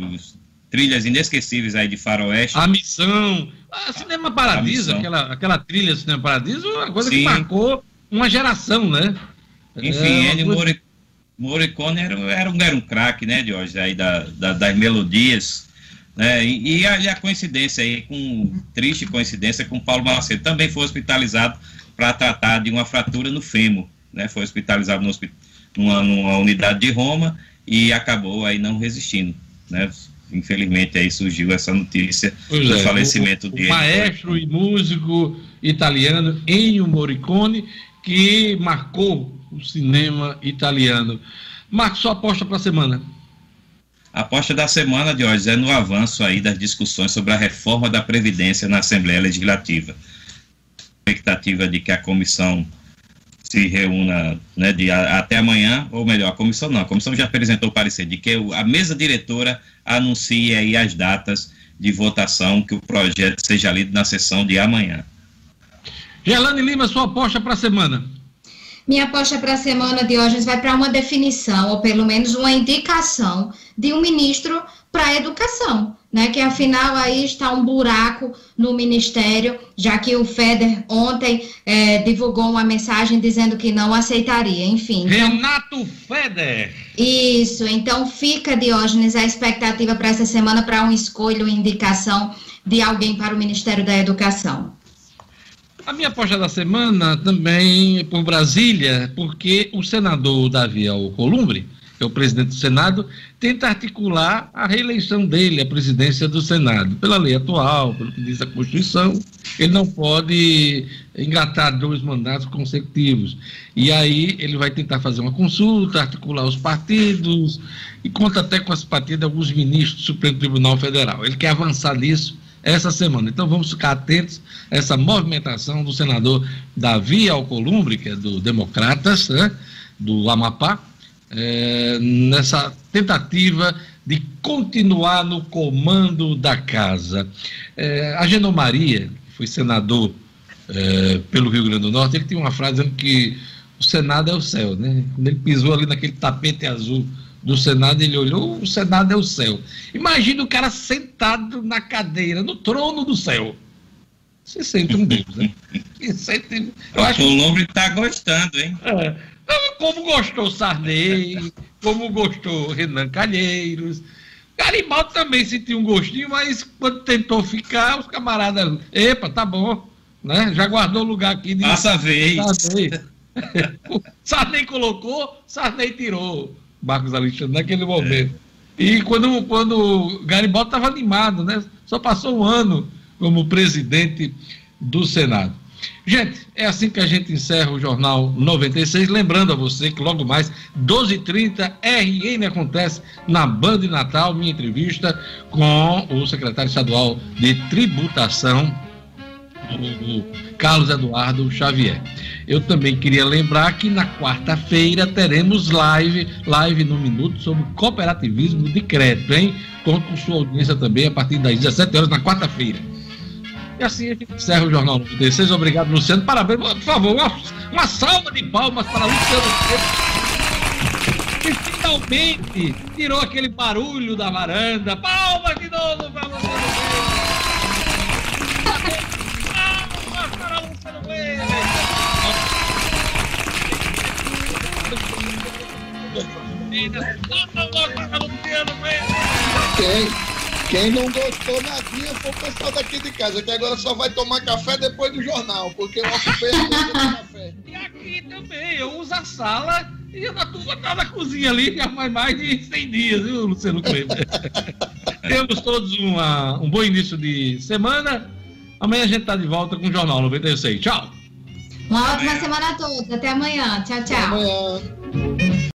trilhas inesquecíveis aí de faroeste. A Missão, a Cinema Paradiso, a aquela, aquela trilha Cinema Paradiso, uma coisa Sim. que marcou uma geração, né? Enfim, é, Ennio coisa... Morricone era, era um, era um craque, né, Jorge, aí da, da, das melodias, né, e, e, a, a, coincidência aí, com triste coincidência com Paulo Macedo, também foi hospitalizado para tratar de uma fratura no fêmur, né, foi hospitalizado no, numa, numa unidade de Roma e acabou aí não resistindo, né, infelizmente aí surgiu essa notícia pois do é, falecimento o, dele. maestro e músico italiano Ennio Morricone, que marcou o cinema italiano. Marcos, sua aposta para a semana? A aposta da semana de hoje é no avanço aí das discussões sobre a reforma da Previdência na Assembleia Legislativa. A expectativa de que a comissão se reúna né, de, a, até amanhã, ou melhor, a comissão não, a comissão já apresentou o parecer de que a mesa diretora anuncie aí as datas de votação, que o projeto seja lido na sessão de amanhã. Gelane Lima, sua aposta para a semana? Minha aposta para a semana de hoje vai para uma definição, ou pelo menos uma indicação, de um ministro para a educação, né? Que afinal aí está um buraco no ministério, já que o FEDER ontem é, divulgou uma mensagem dizendo que não aceitaria, enfim. Então, Renato FEDER! Isso, então fica, Diógenes, a expectativa para essa semana para uma escolha, uma indicação de alguém para o Ministério da Educação. A minha aposta da semana também é por Brasília, porque o senador Davi Alcolumbre que é o presidente do Senado, tenta articular a reeleição dele à presidência do Senado. Pela lei atual, pelo que diz a Constituição, ele não pode engatar dois mandatos consecutivos. E aí ele vai tentar fazer uma consulta, articular os partidos, e conta até com as partidas de alguns ministros do Supremo Tribunal Federal. Ele quer avançar nisso essa semana. Então vamos ficar atentos a essa movimentação do senador Davi Alcolumbre, que é do Democratas, né, do Amapá, é, nessa tentativa de continuar no comando da casa. É, a Genô Maria, que foi senador é, pelo Rio Grande do Norte, ele tinha uma frase dizendo que o Senado é o céu, né? Quando ele pisou ali naquele tapete azul do Senado, ele olhou, o Senado é o céu. Imagina o cara sentado na cadeira, no trono do céu. Você sente um Deus, né? Sente... Eu acho... O Lombre está gostando, hein? É. Como gostou Sarney, como gostou Renan Calheiros. Garibaldi também sentiu um gostinho, mas quando tentou ficar, os camaradas, epa, tá bom, né? Já guardou lugar aqui. De... Passa a vez. Sarney colocou, Sarney tirou. Marcos Alexandre naquele momento. É. E quando, quando Garibaldi estava animado, né? Só passou um ano como presidente do Senado. Gente, é assim que a gente encerra o Jornal 96. Lembrando a você que logo mais, 12h30, RN acontece na Band Natal, minha entrevista com o secretário estadual de Tributação, o Carlos Eduardo Xavier. Eu também queria lembrar que na quarta-feira teremos live, live no minuto sobre cooperativismo de crédito, hein? Conto com sua audiência também a partir das 17 horas na quarta-feira. E assim a gente encerra o Jornal 96. Obrigado, Luciano. Parabéns. Por favor, uma, uma salva de palmas para Luciano que finalmente tirou aquele barulho da varanda. Palmas de novo para Luciano Palmas para Luciano Quem, quem não gostou nadinha foi o pessoal daqui de casa, que agora só vai tomar café depois do jornal, porque eu ocupei a café. E aqui também, eu uso a sala e a turma tá na cozinha ali já faz mais de 100 dias, viu, Luciano Kleber? Temos todos uma, um bom início de semana. Amanhã a gente tá de volta com o Jornal 96. Tchau! Uma ótima semana a todos. Até amanhã. Tchau, tchau. Até amanhã.